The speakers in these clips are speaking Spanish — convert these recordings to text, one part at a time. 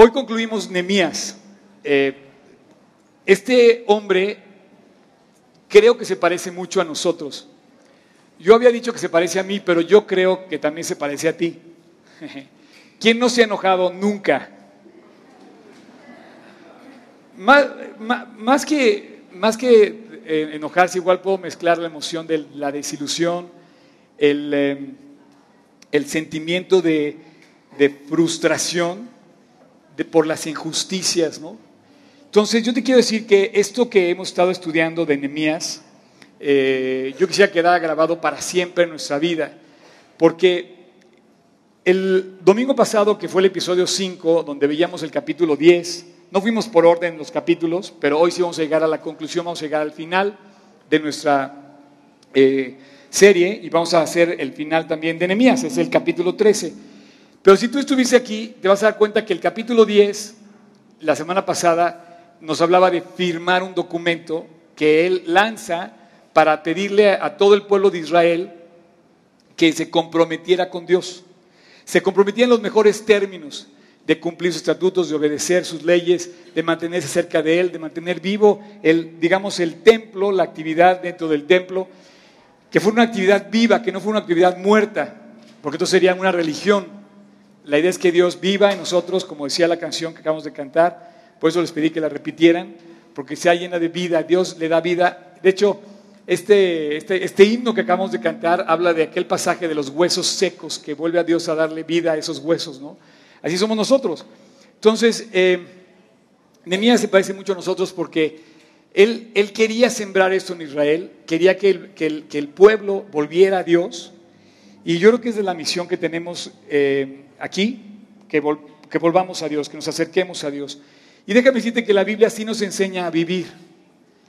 Hoy concluimos Nemías. Eh, este hombre creo que se parece mucho a nosotros. Yo había dicho que se parece a mí, pero yo creo que también se parece a ti. ¿Quién no se ha enojado nunca? Más, que, eh, enojarse, igual puedo mezclar la emoción de la desilusión, el, el sentimiento de frustración por las injusticias, ¿no? Entonces, yo te quiero decir que esto que hemos estado estudiando de Nehemías, eh, yo quisiera que quedara grabado para siempre en nuestra vida, porque el domingo pasado, que fue el episodio 5, donde veíamos el capítulo 10, no fuimos por orden los capítulos, pero hoy sí vamos a llegar a la conclusión, vamos a llegar al final de nuestra eh, serie y vamos a hacer el final también de Nehemías, es el capítulo 13. Pero si tú estuviste aquí, te vas a dar cuenta que el capítulo 10, la semana pasada, nos hablaba de firmar un documento que él lanza para pedirle a todo el pueblo de Israel que se comprometiera con Dios. Se comprometía en los mejores términos de cumplir sus estatutos, de obedecer sus leyes, de mantenerse cerca de Él, de mantener vivo el, digamos, el templo, la actividad dentro del templo, que fue una actividad viva, que no fue una actividad muerta, porque esto sería una religión. La idea es que Dios viva en nosotros, como decía la canción que acabamos de cantar, por eso les pedí que la repitieran, porque sea llena de vida, Dios le da vida. De hecho, este, este, este, himno que acabamos de cantar habla de aquel pasaje de los huesos secos que vuelve a Dios a darle vida a esos huesos, ¿no? Así somos nosotros. Entonces, eh, se parece mucho a nosotros porque él, él, quería sembrar esto en Israel, quería que el, que el, que el pueblo volviera a Dios, y yo creo que es de la misión que tenemos eh, aquí, que, que volvamos a Dios, que nos acerquemos a Dios. Y déjame decirte que la Biblia sí nos enseña a vivir,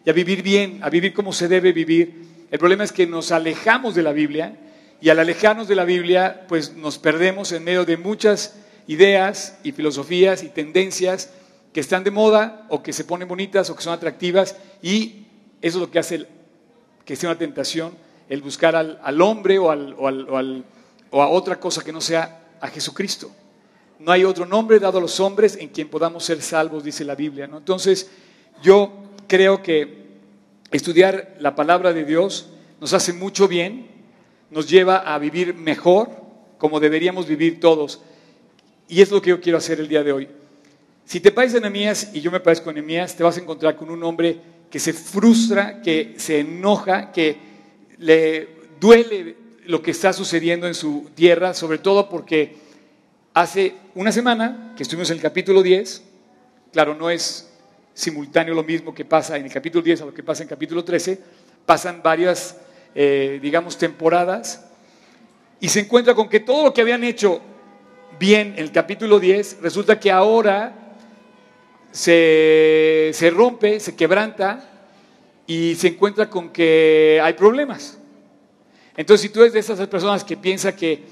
y a vivir bien, a vivir como se debe vivir. El problema es que nos alejamos de la Biblia, y al alejarnos de la Biblia, pues nos perdemos en medio de muchas ideas y filosofías y tendencias que están de moda o que se ponen bonitas o que son atractivas y eso es lo que hace que sea una tentación, el buscar al, hombre o, al, o, a otra cosa que no sea a Jesucristo. No hay otro nombre dado a los hombres en quien podamos ser salvos, dice la Biblia. Entonces, yo creo que estudiar la palabra de Dios nos hace mucho bien, nos lleva a vivir mejor, como deberíamos vivir todos. Y es lo que yo quiero hacer el día de hoy. Si te pareces a Nehemías y yo me parezco a Nehemías, te vas a encontrar con un hombre que se frustra, que se enoja, que le duele lo que está sucediendo en su tierra, sobre todo porque hace una semana que estuvimos en el capítulo 10, claro, no es simultáneo lo mismo que pasa en el capítulo 10 a lo que pasa en el capítulo 13, pasan varias, eh, digamos, temporadas, y se encuentra con que todo lo que habían hecho bien en el capítulo 10, resulta que ahora se, se rompe, se quebranta y se encuentra con que hay problemas. Entonces, si tú eres de esas personas que piensa que,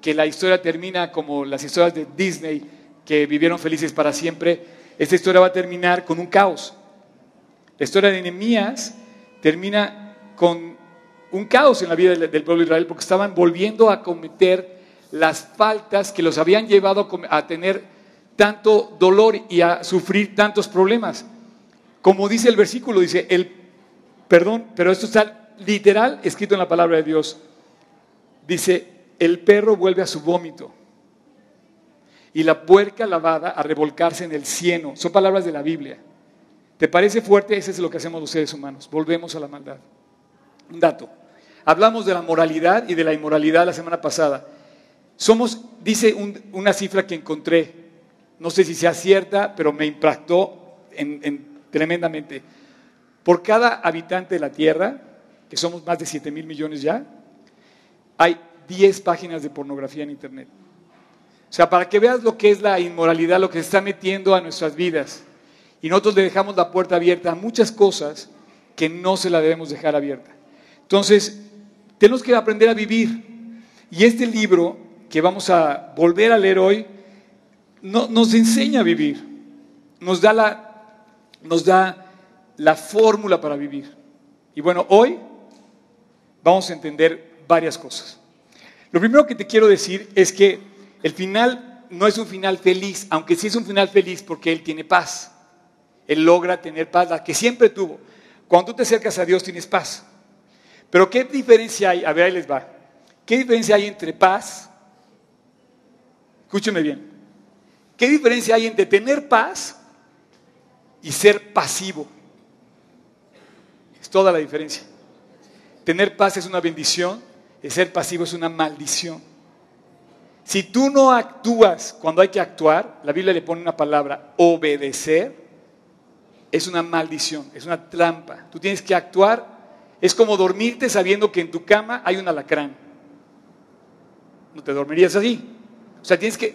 que la historia termina como las historias de Disney, que vivieron felices para siempre, esta historia va a terminar con un caos. La historia de Nehemías termina con un caos en la vida del pueblo de Israel porque estaban volviendo a cometer las faltas que los habían llevado a tener tanto dolor y a sufrir tantos problemas. Como dice el versículo, dice, el perdón, pero esto está literal escrito en la palabra de Dios. Dice, el perro vuelve a su vómito y la puerca lavada a revolcarse en el cieno. Son palabras de la Biblia. ¿Te parece fuerte? Ese es lo que hacemos los seres humanos. Volvemos a la maldad. Un dato. Hablamos de la moralidad y de la inmoralidad la semana pasada. Somos, dice una cifra que encontré, no sé si sea cierta, pero me impactó tremendamente. Por cada habitante de la Tierra, que somos más de 7 mil millones ya, hay 10 páginas de pornografía en Internet. O sea, para que veas lo que es la inmoralidad, lo que se está metiendo a nuestras vidas. Y nosotros le dejamos la puerta abierta a muchas cosas que no se la debemos dejar abierta. Entonces, tenemos que aprender a vivir. Y este libro que vamos a volver a leer hoy, nos enseña a vivir, nos da, la, nos da la fórmula para vivir. Y bueno, hoy vamos a entender varias cosas. Lo primero que te quiero decir es que el final no es un final feliz, aunque sí es un final feliz porque Él tiene paz. Él logra tener paz, la que siempre tuvo. Cuando tú te acercas a Dios tienes paz. Pero ¿qué diferencia hay? A ver, ahí les va. ¿Qué diferencia hay entre paz? Escúcheme bien. ¿Qué diferencia hay entre tener paz y ser pasivo? Es toda la diferencia. Tener paz es una bendición, ser pasivo es una maldición. Si tú no actúas cuando hay que actuar, la Biblia le pone una palabra, obedecer, es una maldición, es una trampa. Tú tienes que actuar, es como dormirte sabiendo que en tu cama hay un alacrán. No te dormirías así. O sea, tienes que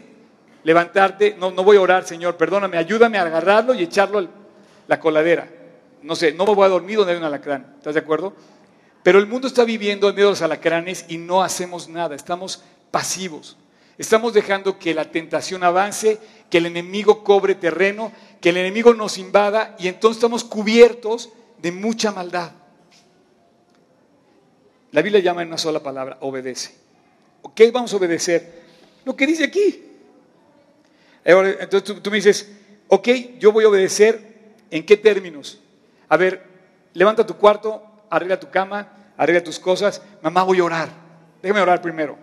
levantarte, no, no voy a orar, Señor, perdóname, ayúdame a agarrarlo y echarlo a la coladera. No sé, no me voy a dormir donde hay un alacrán. ¿Estás de acuerdo? Pero el mundo está viviendo en medio de los alacranes y no hacemos nada, estamos pasivos. Estamos dejando que la tentación avance, que el enemigo cobre terreno, que el enemigo nos invada y entonces estamos cubiertos de mucha maldad. La Biblia llama en una sola palabra, obedece. ¿Qué vamos a obedecer? Lo que dice aquí. Entonces tú, me dices, ok, yo voy a obedecer, ¿en qué términos? A ver, levanta tu cuarto, arregla tu cama, arregla tus cosas, mamá voy a orar. Déjame orar primero.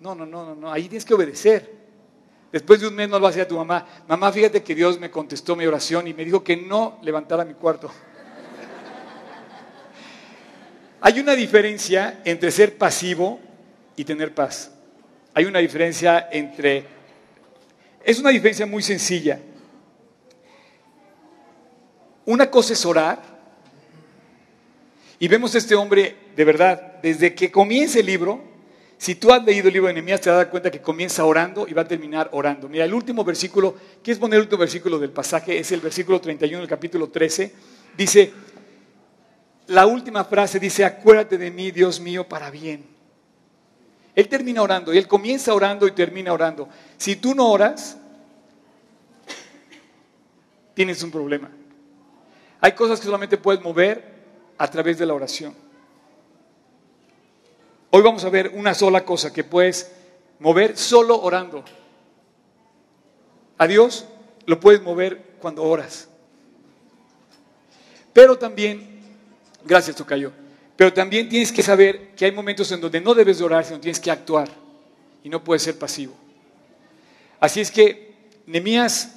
No, no, no, no, ahí tienes que obedecer. Después de un mes no lo hacía tu mamá. Mamá, fíjate que Dios me contestó mi oración y me dijo que no levantara mi cuarto. Hay una diferencia entre ser pasivo y tener paz. Hay una diferencia entre... Es una diferencia muy sencilla. Una cosa es orar. Y vemos a este hombre, de verdad, desde que comienza el libro, si tú has leído el libro de Nehemías, te das cuenta que comienza orando y va a terminar orando. Mira, el último versículo, ¿quieres poner el último versículo del pasaje? Es el versículo 31 del capítulo 13. Dice, la última frase dice, acuérdate de mí, Dios mío, para bien. Él termina orando y él comienza orando y termina orando. Si tú no oras, tienes un problema. Hay cosas que solamente puedes mover a través de la oración. Hoy vamos a ver una sola cosa que puedes mover solo orando. A Dios lo puedes mover cuando oras. Pero también, gracias Tocayo, pero también tienes que saber que hay momentos en donde no debes de orar, sino tienes que actuar y no puedes ser pasivo. Así es que Nemías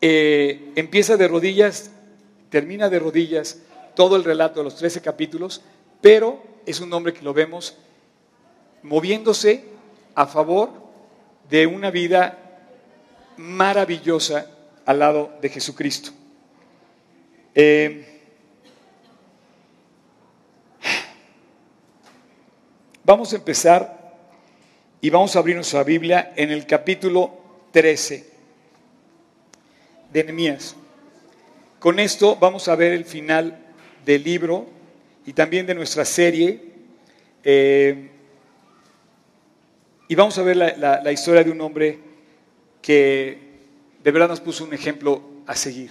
eh, empieza de rodillas, termina de rodillas todo el relato de los 13 capítulos, pero es un hombre que lo vemos moviéndose a favor de una vida maravillosa al lado de Jesucristo. Eh, vamos a empezar y vamos a abrir nuestra Biblia en el capítulo 13 de Nehemías. Con esto vamos a ver el final del libro y también de nuestra serie. Eh, y vamos a ver la, historia de un hombre que de verdad nos puso un ejemplo a seguir.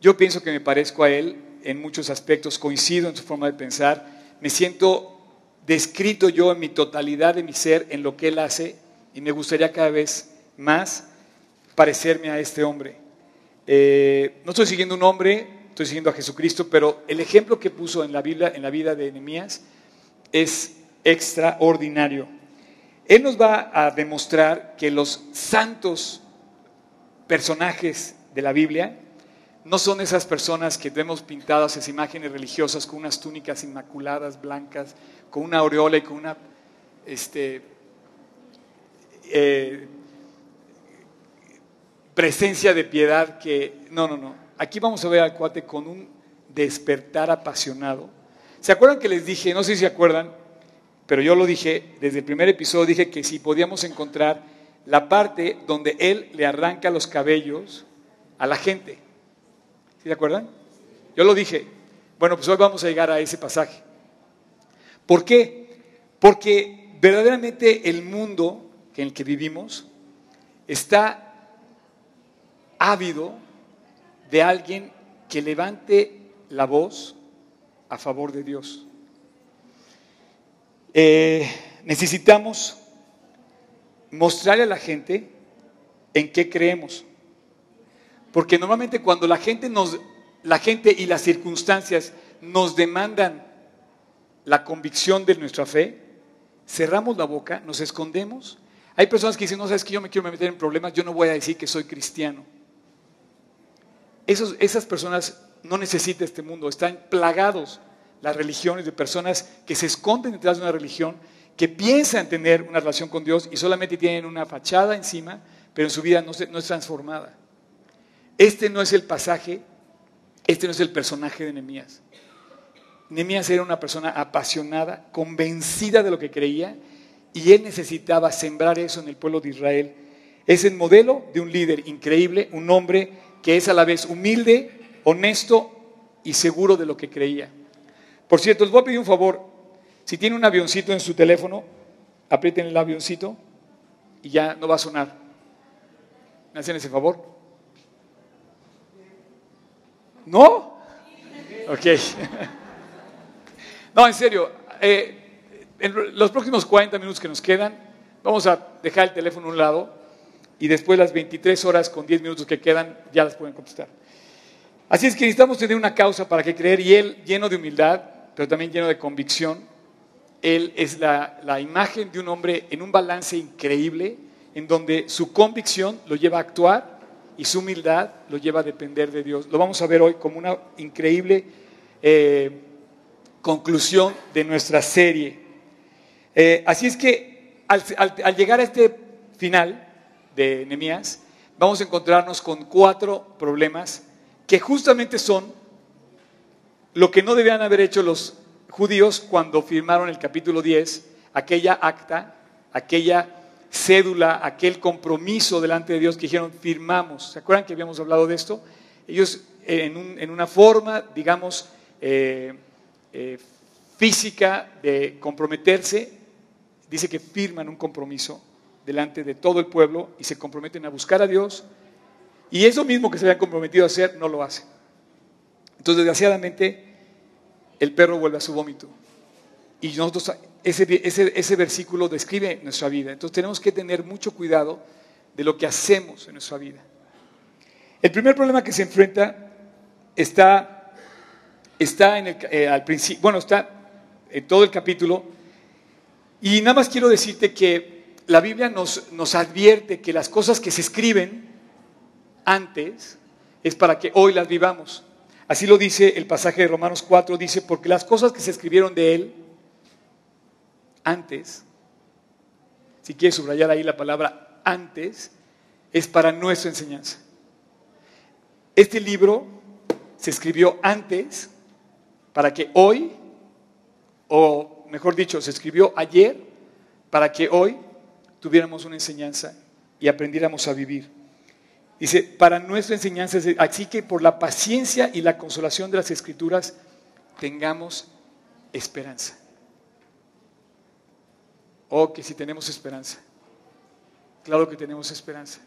Yo pienso que me parezco a él en muchos aspectos, coincido en su forma de pensar, me siento descrito yo en mi totalidad de mi ser en lo que él hace y me gustaría cada vez más parecerme a este hombre. Eh, no estoy siguiendo un hombre, estoy siguiendo a Jesucristo, pero el ejemplo que puso en la Biblia, en la vida de Nehemías, es extraordinario. Él nos va a demostrar que los santos personajes de la Biblia no son esas personas que vemos pintadas esas imágenes religiosas con unas túnicas inmaculadas, blancas, con una aureola y con una este, eh, presencia de piedad que, no, no, no. Aquí vamos a ver al cuate con un despertar apasionado. ¿Se acuerdan que les dije, no sé si se acuerdan, pero yo lo dije desde el primer episodio, dije que si podíamos encontrar la parte donde él le arranca los cabellos a la gente. ¿Sí se acuerdan? Yo lo dije. Bueno, pues hoy vamos a llegar a ese pasaje. ¿Por qué? Porque verdaderamente el mundo en el que vivimos está ávido de alguien que levante la voz a favor de Dios. Eh, necesitamos mostrarle a la gente en qué creemos. Porque normalmente cuando la gente, nos, la gente y las circunstancias nos demandan la convicción de nuestra fe, cerramos la boca, nos escondemos. Hay personas que dicen, no sabes que yo me quiero meter en problemas, yo no voy a decir que soy cristiano. Esas personas no necesitan este mundo, están plagados las religiones de personas que se esconden detrás de una religión, que piensan tener una relación con Dios y solamente tienen una fachada encima, pero en su vida no, es transformada. Este no es el pasaje, este no es el personaje de Nehemías. Nehemías era una persona apasionada, convencida de lo que creía, y él necesitaba sembrar eso en el pueblo de Israel. Es el modelo de un líder increíble, un hombre que es a la vez humilde, honesto y seguro de lo que creía. Por cierto, les voy a pedir un favor. Si tiene un avioncito en su teléfono, aprieten el avioncito y ya no va a sonar. ¿Me hacen ese favor? ¿No? Ok. No, en serio. Eh, en los próximos 40 minutos que nos quedan, vamos a dejar el teléfono a un lado y después las 23 horas con 10 minutos que quedan ya las pueden contestar. Así es que necesitamos tener una causa para que creer y Él, lleno de humildad, pero también lleno de convicción, Él es la, la imagen de un hombre en un balance increíble, en donde su convicción lo lleva a actuar y su humildad lo lleva a depender de Dios. Lo vamos a ver hoy como una increíble eh, conclusión de nuestra serie. Eh, así es que al, al, llegar a este final de Nehemías, vamos a encontrarnos con cuatro problemas que justamente son lo que no debían haber hecho los judíos cuando firmaron el capítulo 10, aquella acta, aquella cédula, aquel compromiso delante de Dios que dijeron, firmamos. ¿Se acuerdan que habíamos hablado de esto? Ellos en, una forma, digamos, eh, eh, física de comprometerse, dice que firman un compromiso delante de todo el pueblo y se comprometen a buscar a Dios, y eso mismo que se habían comprometido a hacer, no lo hacen. Entonces, desgraciadamente, el perro vuelve a su vómito. Y nosotros, ese, ese, versículo describe nuestra vida. Entonces, tenemos que tener mucho cuidado de lo que hacemos en nuestra vida. El primer problema que se enfrenta está, está en el, eh, al principio, bueno, está en todo el capítulo. Y nada más quiero decirte que la Biblia nos, nos advierte que las cosas que se escriben antes es para que hoy las vivamos. Así lo dice el pasaje de Romanos 4, dice, porque las cosas que se escribieron de él antes, si quieres subrayar ahí la palabra antes, es para nuestra enseñanza. Este libro se escribió antes para que hoy, o mejor dicho, se escribió ayer para que hoy tuviéramos una enseñanza y aprendiéramos a vivir. Dice, para nuestra enseñanza, así que por la paciencia y la consolación de las escrituras, tengamos esperanza. Oh, que si tenemos esperanza. Claro que tenemos esperanza.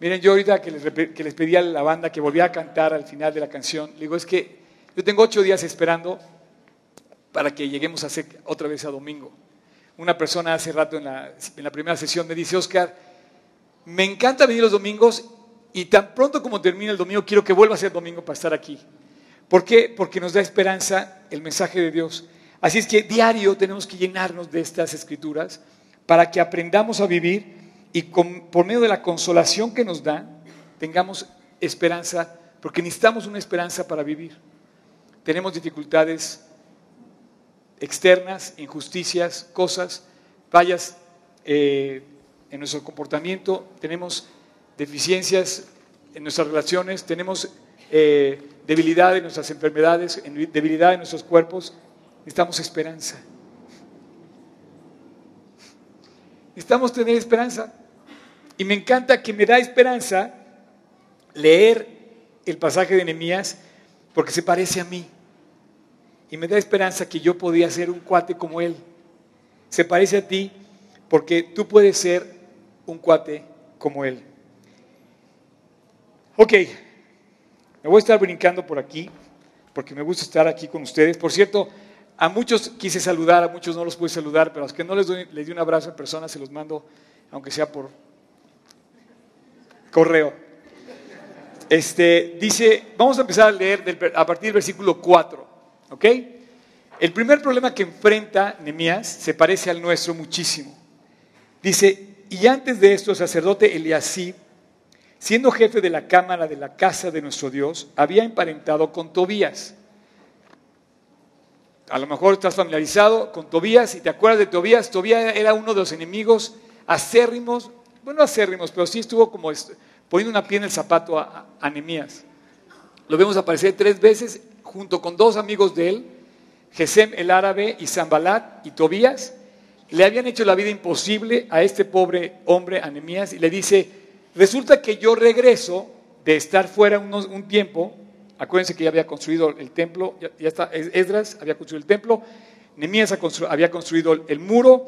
Miren, yo ahorita que les, que les pedí a la banda que volviera a cantar al final de la canción, digo, es que yo tengo ocho días esperando para que lleguemos a hacer otra vez a domingo. Una persona hace rato en la, primera sesión me dice, Oscar, me encanta venir los domingos y tan pronto como termine el domingo, quiero que vuelva a ser domingo para estar aquí. ¿Por qué? Porque nos da esperanza el mensaje de Dios. Así es que diario tenemos que llenarnos de estas escrituras para que aprendamos a vivir y por medio de la consolación que nos da, tengamos esperanza, porque necesitamos una esperanza para vivir. Tenemos dificultades externas, injusticias, cosas, fallas eh, en nuestro comportamiento, tenemos deficiencias en nuestras relaciones, tenemos eh, debilidad en nuestras enfermedades, debilidad en nuestros cuerpos, necesitamos esperanza. Necesitamos tener esperanza. Y me encanta que me da esperanza leer el pasaje de Nehemías porque se parece a mí. Y me da esperanza que yo podía ser un cuate como él. Se parece a ti porque tú puedes ser un cuate como él. Ok, me voy a estar brincando por aquí, porque me gusta estar aquí con ustedes. Por cierto, a muchos quise saludar, a muchos no los pude saludar, pero a los que no les doy, les di un abrazo en persona, se los mando aunque sea por correo. Este, dice, vamos a empezar a leer a partir del versículo 4, ¿ok? El primer problema que enfrenta Nehemías se parece al nuestro muchísimo. Dice, y antes de esto el sacerdote Eliasí, siendo jefe de la cámara de la casa de nuestro Dios, había emparentado con Tobías. A lo mejor estás familiarizado con Tobías y te acuerdas de Tobías. Tobías era uno de los enemigos acérrimos, bueno, acérrimos, pero sí estuvo como poniendo una pie en el zapato a, a Lo vemos aparecer tres veces junto con dos amigos de él, Gesem el árabe y Zambalat y Tobías. Le habían hecho la vida imposible a este pobre hombre, Anemías, y le dice, resulta que yo regreso de estar fuera un tiempo, acuérdense que ya había construido el templo, ya, está, Esdras había construido el templo, Nemías había construido el muro,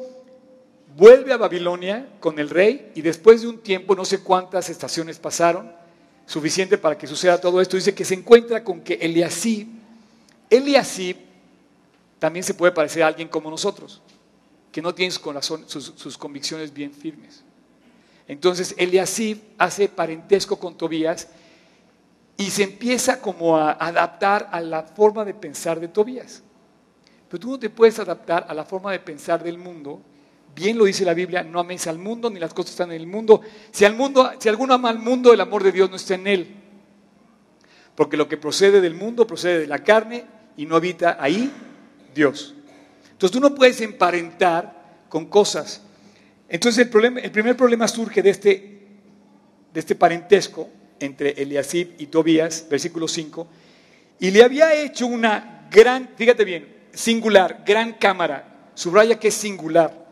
vuelve a Babilonia con el rey y después de un tiempo, no sé cuántas estaciones pasaron, suficiente para que suceda todo esto, dice que se encuentra con que Eliasib, Eliasib también se puede parecer a alguien como nosotros, que no tiene sus, convicciones bien firmes. Entonces Eliasib hace parentesco con Tobías y se empieza como a adaptar a la forma de pensar de Tobías. Pero tú no te puedes adaptar a la forma de pensar del mundo Bien lo dice la Biblia, no améis al mundo ni las cosas están en el mundo. Si, al mundo, si alguno ama al mundo, el amor de Dios no está en él. Porque lo que procede del mundo procede de la carne y no habita ahí Dios. Entonces tú no puedes emparentar con cosas. Entonces el, problema, el primer problema surge de este, de este parentesco entre Eliasib y Tobías, versículo 5, y le había hecho una gran, fíjate bien, singular, gran cámara, subraya que es singular,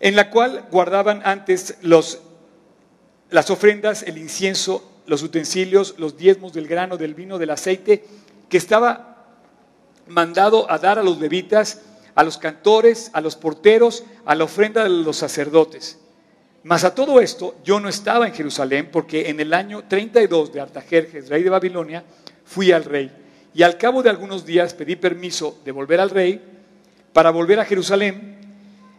en la cual guardaban antes los, las ofrendas, el incienso, los utensilios, los diezmos del grano, del vino, del aceite, que estaba mandado a dar a los levitas, a los cantores, a los porteros, a la ofrenda de los sacerdotes. Mas a todo esto yo no estaba en Jerusalén porque en el año 32 de Artajerjes, rey de Babilonia, fui al rey. Y al cabo de algunos días pedí permiso de volver al rey para volver a Jerusalén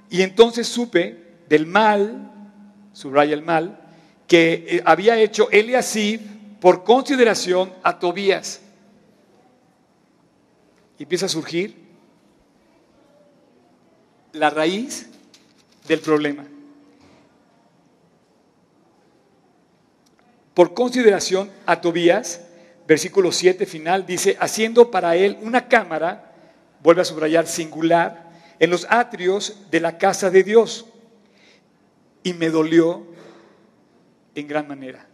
y entonces supe del mal, subraya el mal, que eh, había hecho Eliasib por consideración a Tobías. Y empieza a surgir la raíz del problema. Por consideración a Tobías, versículo 7 final, dice, haciendo para él una cámara, vuelve a subrayar singular, en los atrios de la casa de Dios. Y me dolió en gran manera.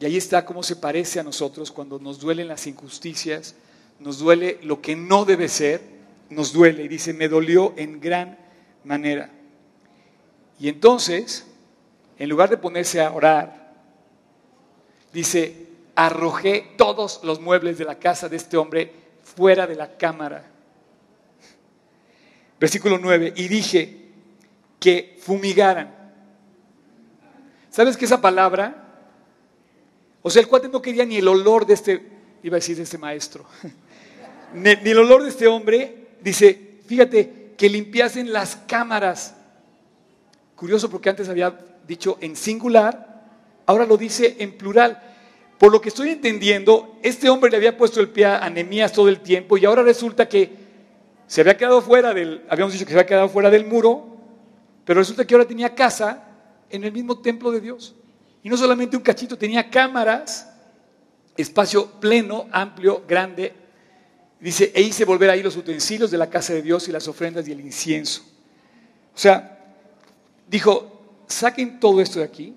Y ahí está cómo se parece a nosotros cuando nos duelen las injusticias, nos duele lo que no debe ser, nos duele. Y dice, me dolió en gran manera. Y entonces, en lugar de ponerse a orar, dice, arrojé todos los muebles de la casa de este hombre fuera de la cámara Versículo 9, y dije que fumigaran. ¿Sabes qué esa palabra? O sea, el cuate no quería ni el olor de este, iba a decir de este maestro, ni, ni el olor de este hombre. Dice, fíjate, que limpiasen las cámaras. Curioso porque antes había dicho en singular, ahora lo dice en plural. Por lo que estoy entendiendo, este hombre le había puesto el pie a Anemías todo el tiempo y ahora resulta que se había quedado fuera del, habíamos dicho que se había quedado fuera del muro, pero resulta que ahora tenía casa en el mismo templo de Dios. Y no solamente un cachito, tenía cámaras, espacio pleno, amplio, grande. Dice, e hice volver ahí los utensilios de la casa de Dios y las ofrendas y el incienso. O sea, dijo, saquen todo esto de aquí.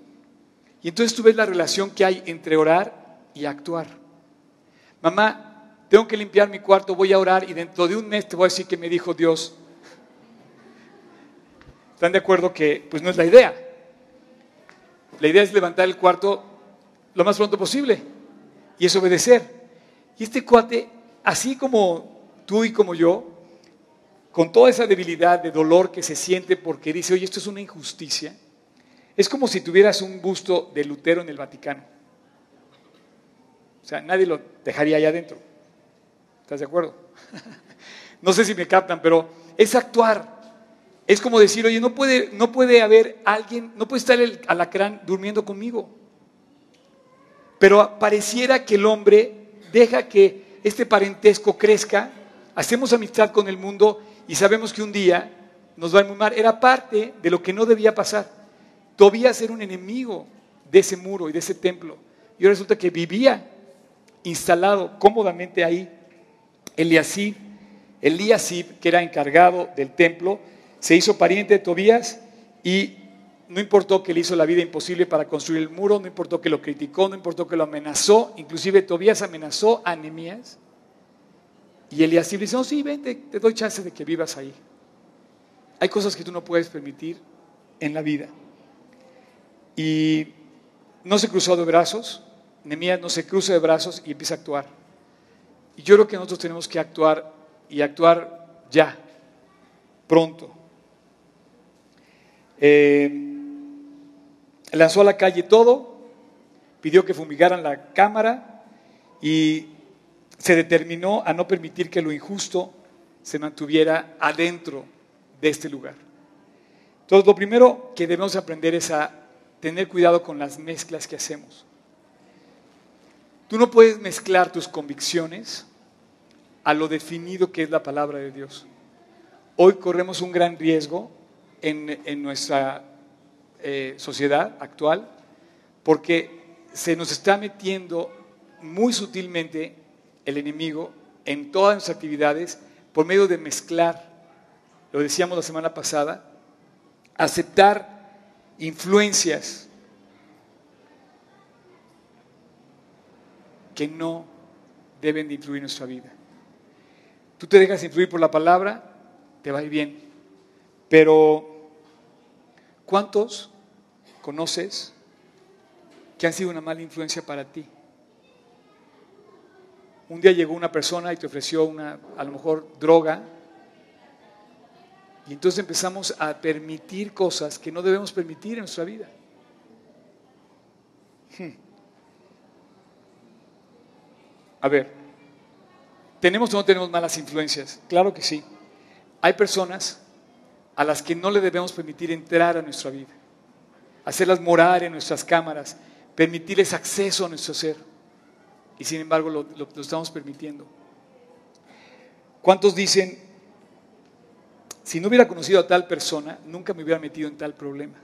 Y entonces tú ves la relación que hay entre orar y actuar. Mamá, tengo que limpiar mi cuarto, voy a orar y dentro de un mes te voy a decir que me dijo Dios. ¿Están de acuerdo que pues no es la idea? La idea es levantar el cuarto lo más pronto posible y es obedecer. Y este cuate, así como tú y como yo, con toda esa debilidad de dolor que se siente porque dice, oye, esto es una injusticia, es como si tuvieras un busto de Lutero en el Vaticano. O sea, nadie lo dejaría allá adentro. ¿Estás de acuerdo? no sé si me captan, pero es actuar. Es como decir, oye, no puede, no puede haber alguien, no puede estar el alacrán durmiendo conmigo. Pero pareciera que el hombre deja que este parentesco crezca, hacemos amistad con el mundo y sabemos que un día nos va a mal. Era parte de lo que no debía pasar. Tobías era un enemigo de ese muro y de ese templo. Y resulta que vivía instalado cómodamente ahí. Eliasib, Eliasib, que era encargado del templo, se hizo pariente de Tobías y no importó que le hizo la vida imposible para construir el muro, no importó que lo criticó, no importó que lo amenazó, inclusive Tobías amenazó a Nehemías. Y Eliasib le dice, no, sí, vente, te doy chance de que vivas ahí. Hay cosas que tú no puedes permitir en la vida. Y no se cruzó de brazos, Nehemías no se cruza de brazos y empieza a actuar. Y yo creo que nosotros tenemos que actuar y actuar ya, pronto. Eh, lanzó a la calle todo, pidió que fumigaran la cámara y se determinó a no permitir que lo injusto se mantuviera adentro de este lugar. Entonces, lo primero que debemos aprender es a tener cuidado con las mezclas que hacemos. Tú no puedes mezclar tus convicciones a lo definido que es la palabra de Dios. Hoy corremos un gran riesgo en, en nuestra eh, sociedad actual, porque se nos está metiendo muy sutilmente el enemigo en todas nuestras actividades por medio de mezclar, lo decíamos la semana pasada, aceptar influencias que no deben de influir en nuestra vida. Tú te dejas influir por la palabra, te va a ir bien, pero ¿cuántos conoces que han sido una mala influencia para ti. Un día llegó una persona y te ofreció una, a lo mejor, droga, y entonces empezamos a permitir cosas que no debemos permitir en nuestra vida. Hmm. A ver, ¿tenemos o no tenemos malas influencias? Claro que sí. Hay personas a las que no le debemos permitir entrar a nuestra vida hacerlas morar en nuestras cámaras, permitirles acceso a nuestro ser. Y sin embargo lo, estamos permitiendo. ¿Cuántos dicen, si no hubiera conocido a tal persona, nunca me hubiera metido en tal problema?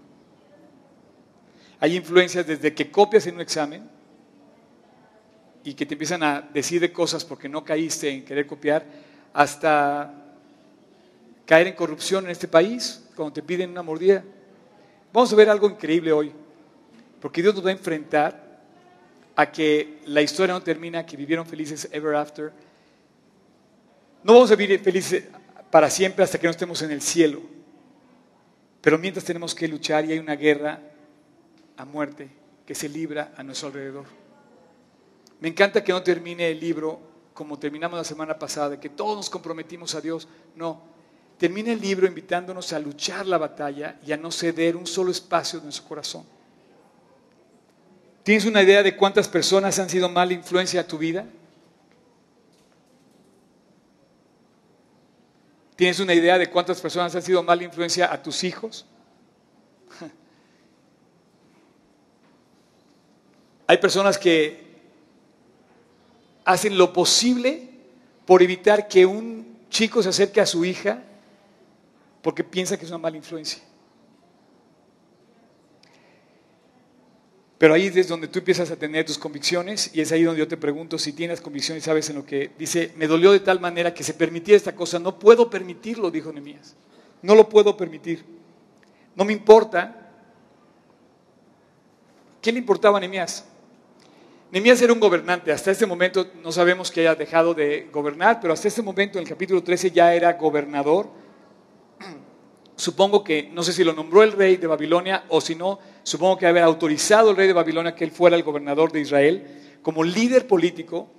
Hay influencias desde que copias en un examen y que te empiezan a decir de cosas porque no caíste en querer copiar, hasta caer en corrupción en este país, cuando te piden una mordida. Vamos a ver algo increíble hoy, porque Dios nos va a enfrentar a que la historia no termina, que vivieron felices ever after. No vamos a vivir felices para siempre hasta que no estemos en el cielo, pero mientras tenemos que luchar y hay una guerra a muerte que se libra a nuestro alrededor. Me encanta que no termine el libro como terminamos la semana pasada, que todos nos comprometimos a Dios. No, termina el libro invitándonos a luchar la batalla y a no ceder un solo espacio de nuestro corazón. ¿Tienes una idea de cuántas personas han sido mala influencia a tu vida? ¿Tienes una idea de cuántas personas han sido mala influencia a tus hijos? Hay personas que hacen lo posible por evitar que un chico se acerque a su hija porque piensa que es una mala influencia. Pero ahí es donde tú empiezas a tener tus convicciones y es ahí donde yo te pregunto si tienes convicciones, sabes en lo que dice, me dolió de tal manera que se permitía esta cosa, no puedo permitirlo, dijo Nemías, no lo puedo permitir, no me importa. ¿Qué le importaba a Nemías? Nemías era un gobernante, hasta este momento no sabemos que haya dejado de gobernar, pero hasta este momento en el capítulo 13 ya era gobernador supongo que, no sé si lo nombró el rey de Babilonia o si no, supongo que haber autorizado al rey de Babilonia que él fuera el gobernador de Israel, como líder político,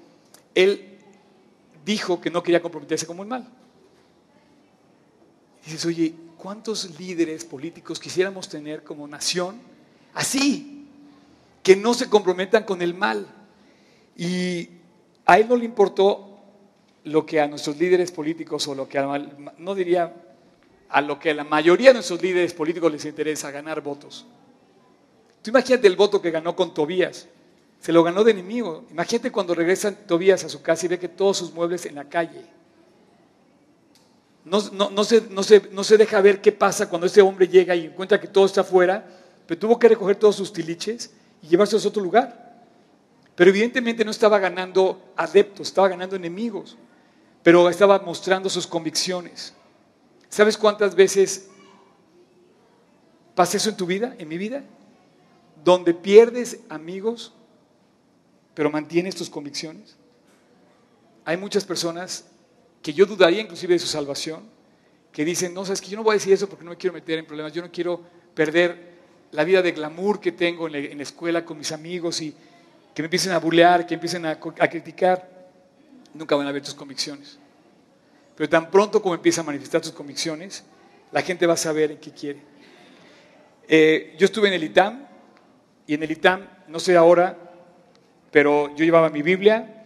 él dijo que no quería comprometerse con el mal. Dices, oye, ¿cuántos líderes políticos quisiéramos tener como nación así? Que no se comprometan con el mal. Y a él no le importó lo que a nuestros líderes políticos o lo que a, no diría a lo que a la mayoría de nuestros líderes políticos les interesa, ganar votos. Tú imagínate el voto que ganó con Tobías. Se lo ganó de enemigo. Imagínate cuando regresa Tobías a su casa y ve que todos sus muebles en la calle. No, se, no, se, deja ver qué pasa cuando este hombre llega y encuentra que todo está afuera, pero tuvo que recoger todos sus tiliches y llevarse a otro lugar. Pero evidentemente no estaba ganando adeptos, estaba ganando enemigos, pero estaba mostrando sus convicciones. ¿Sabes cuántas veces pasa eso en tu vida, en mi vida? Donde pierdes amigos, pero mantienes tus convicciones. Hay muchas personas que yo dudaría inclusive de su salvación, que dicen, no, sabes que yo no voy a decir eso porque no me quiero meter en problemas, yo no quiero perder la vida de glamour que tengo en la, escuela con mis amigos y que me empiecen a bulear, que empiecen a, criticar, nunca van a ver tus convicciones. Pero tan pronto como empieza a manifestar tus convicciones, la gente va a saber en qué quiere. Eh, yo estuve en el ITAM y en el ITAM, no sé ahora, pero yo llevaba mi Biblia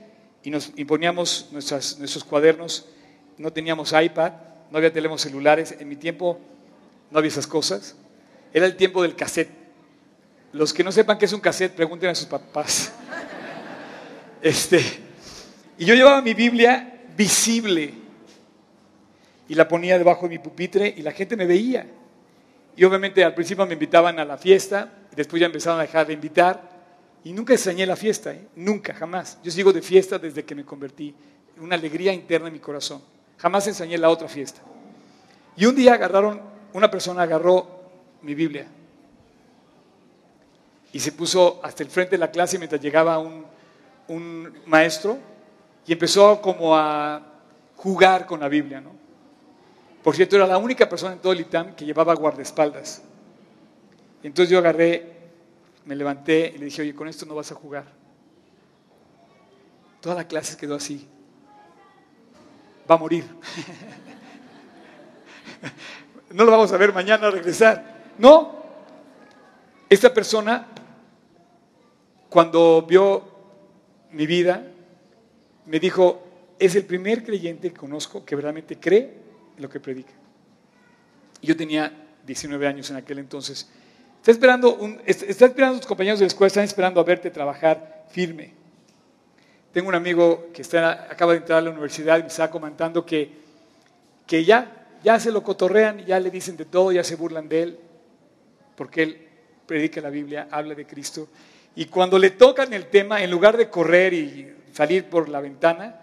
y nos imponíamos nuestros cuadernos. No teníamos iPad, no había teléfonos celulares. En mi tiempo no había esas cosas. Era el tiempo del cassette. Los que no sepan qué es un cassette, pregunten a sus papás. Este, y yo llevaba mi Biblia visible y la ponía debajo de mi pupitre y la gente me veía. Y obviamente al principio me invitaban a la fiesta, y después ya empezaron a dejar de invitar. Y nunca extrañé la fiesta, ¿eh? nunca, jamás. Yo sigo de fiesta desde que me convertí. Una alegría interna en mi corazón. Jamás extrañé la otra fiesta. Y un día agarraron, una persona agarró mi Biblia. Y se puso hasta el frente de la clase mientras llegaba un, maestro y empezó como a jugar con la Biblia. ¿no? Por cierto, era la única persona en todo el ITAM que llevaba guardaespaldas. Entonces yo agarré, me levanté y le dije, oye, con esto no vas a jugar. Toda la clase quedó así. Va a morir. no lo vamos a ver mañana a regresar. No, esta persona, cuando vio mi vida, me dijo, es el primer creyente que conozco que realmente cree en lo que predica. Yo tenía 19 años en aquel entonces. Está esperando, un, está esperando tus compañeros de la escuela, están esperando a verte trabajar firme. Tengo un amigo que está, acaba de entrar a la universidad y me está comentando que, que ya, ya se lo cotorrean, ya le dicen de todo, ya se burlan de él porque él predica la Biblia, habla de Cristo. Y cuando le tocan el tema, en lugar de correr y salir por la ventana,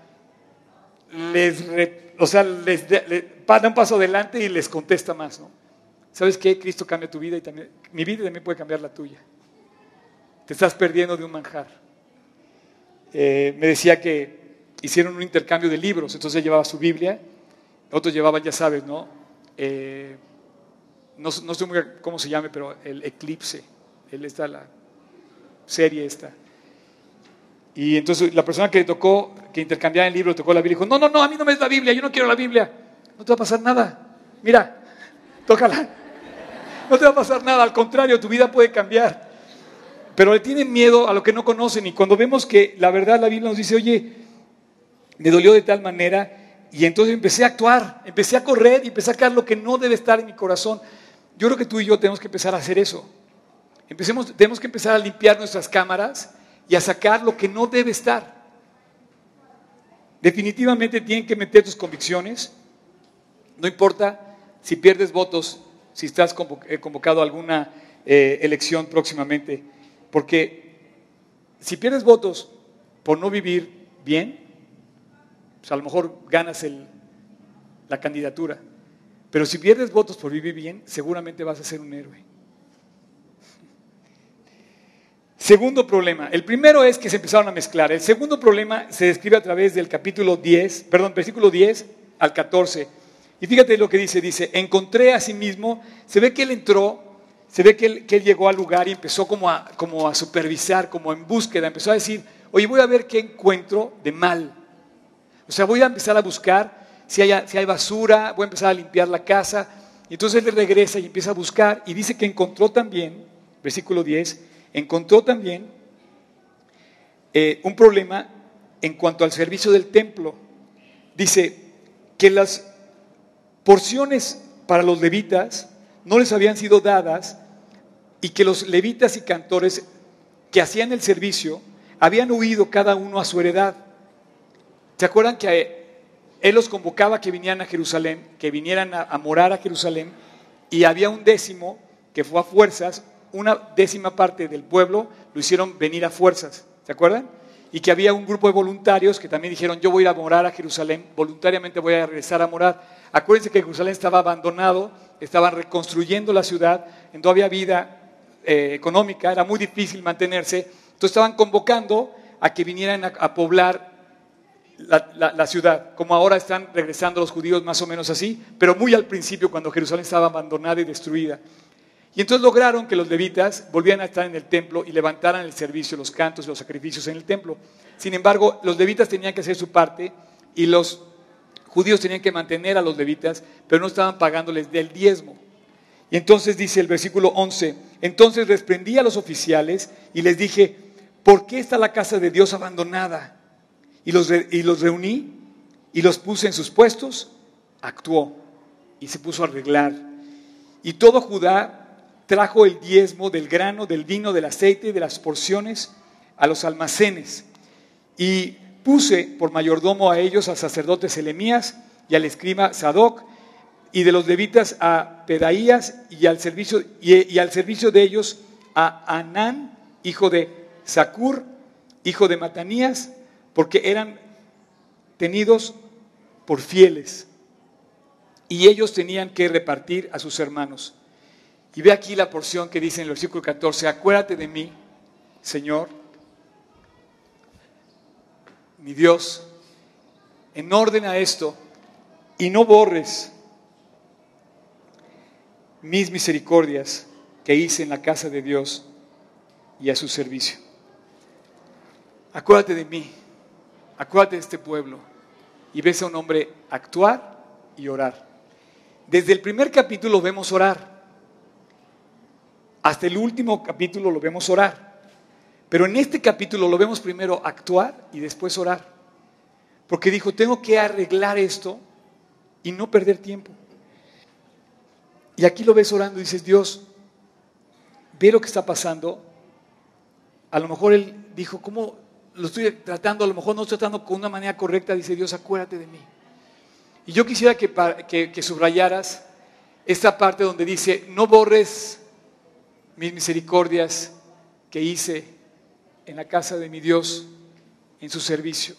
o sea, les, da un paso adelante y les contesta más, ¿no? ¿Sabes qué? Cristo cambia tu vida y también, mi vida también puede cambiar la tuya. Te estás perdiendo de un manjar. Eh, me decía que hicieron un intercambio de libros, entonces llevaba su Biblia, otros llevaban, ya sabes, ¿no? Eh, no, no sé cómo se llame, pero el Eclipse, él está la serie esta. Y entonces la persona que tocó, que intercambiaba el libro, tocó la Biblia, dijo, no, no, no, a mí no me es la Biblia, yo no quiero la Biblia. No te va a pasar nada. Mira, tócala. No te va a pasar nada, al contrario, tu vida puede cambiar. Pero le tienen miedo a lo que no conocen y cuando vemos que la verdad la Biblia nos dice, oye, me dolió de tal manera y entonces empecé a actuar, empecé a correr y empecé a sacar lo que no debe estar en mi corazón. Yo creo que tú y yo tenemos que empezar a hacer eso. Empecemos, tenemos que empezar a limpiar nuestras cámaras y a sacar lo que no debe estar. Definitivamente tienen que meter tus convicciones. No importa si pierdes votos, si estás eh, convocado a alguna eh, elección próximamente, porque si pierdes votos por no vivir bien, pues a lo mejor ganas la candidatura. Pero si pierdes votos por vivir bien, seguramente vas a ser un héroe. Segundo problema. El primero es que se empezaron a mezclar. El segundo problema se describe a través del capítulo 10, perdón, versículo 10 al 14. Y fíjate lo que dice, dice, encontré a sí mismo, se ve que él entró, se ve que él, que él llegó al lugar y empezó como a, como a supervisar, como en búsqueda, empezó a decir, oye, voy a ver qué encuentro de mal. O sea, voy a empezar a buscar si hay, basura, voy a empezar a limpiar la casa. Y entonces él regresa y empieza a buscar y dice que encontró también, versículo 10, encontró también eh, un problema en cuanto al servicio del templo. Dice que las porciones para los levitas no les habían sido dadas y que los levitas y cantores que hacían el servicio habían huido cada uno a su heredad. ¿Se acuerdan que él los convocaba que vinieran a Jerusalén, que vinieran a, morar a Jerusalén, y había un décimo que fue a fuerzas, una décima parte del pueblo lo hicieron venir a fuerzas, ¿se acuerdan? Y que había un grupo de voluntarios que también dijeron, yo voy a ir a morar a Jerusalén, voluntariamente voy a regresar a morar. Acuérdense que Jerusalén estaba abandonado, estaban reconstruyendo la ciudad, no había vida eh, económica, era muy difícil mantenerse, entonces estaban convocando a que vinieran a poblar la, ciudad, como ahora están regresando los judíos más o menos así, pero muy al principio cuando Jerusalén estaba abandonada y destruida. Y entonces lograron que los levitas volvieran a estar en el templo y levantaran el servicio, los cantos y los sacrificios en el templo. Sin embargo, los levitas tenían que hacer su parte y los judíos tenían que mantener a los levitas, pero no estaban pagándoles del diezmo. Y entonces dice el versículo 11, entonces desprendí a los oficiales y les dije, ¿por qué está la casa de Dios abandonada? Y los, y los reuní y los puse en sus puestos, actuó y se puso a arreglar. Y todo Judá trajo el diezmo del grano, del vino, del aceite y de las porciones a los almacenes. Y puse por mayordomo a ellos al sacerdote Selemías y al escriba Sadoc y de los levitas a Pedaías y al servicio, y, al servicio de ellos a Anán, hijo de Sacur, hijo de Matanías, porque eran tenidos por fieles y ellos tenían que repartir a sus hermanos. Y ve aquí la porción que dice en el versículo 14, acuérdate de mí, Señor, mi Dios, en orden a esto, y no borres mis misericordias que hice en la casa de Dios y a su servicio. Acuérdate de mí, acuérdate de este pueblo y ves a un hombre actuar y orar. Desde el primer capítulo vemos orar. Hasta el último capítulo lo vemos orar. Pero en este capítulo lo vemos primero actuar y después orar. Porque dijo, tengo que arreglar esto y no perder tiempo. Y aquí lo ves orando y dices, Dios, ve lo que está pasando. A lo mejor él dijo, ¿cómo lo estoy tratando, a lo mejor no estoy tratando con una manera correcta, dice Dios, acuérdate de mí. Y yo quisiera que, que, subrayaras esta parte donde dice, no borres mis misericordias que hice en la casa de mi Dios, en su servicio.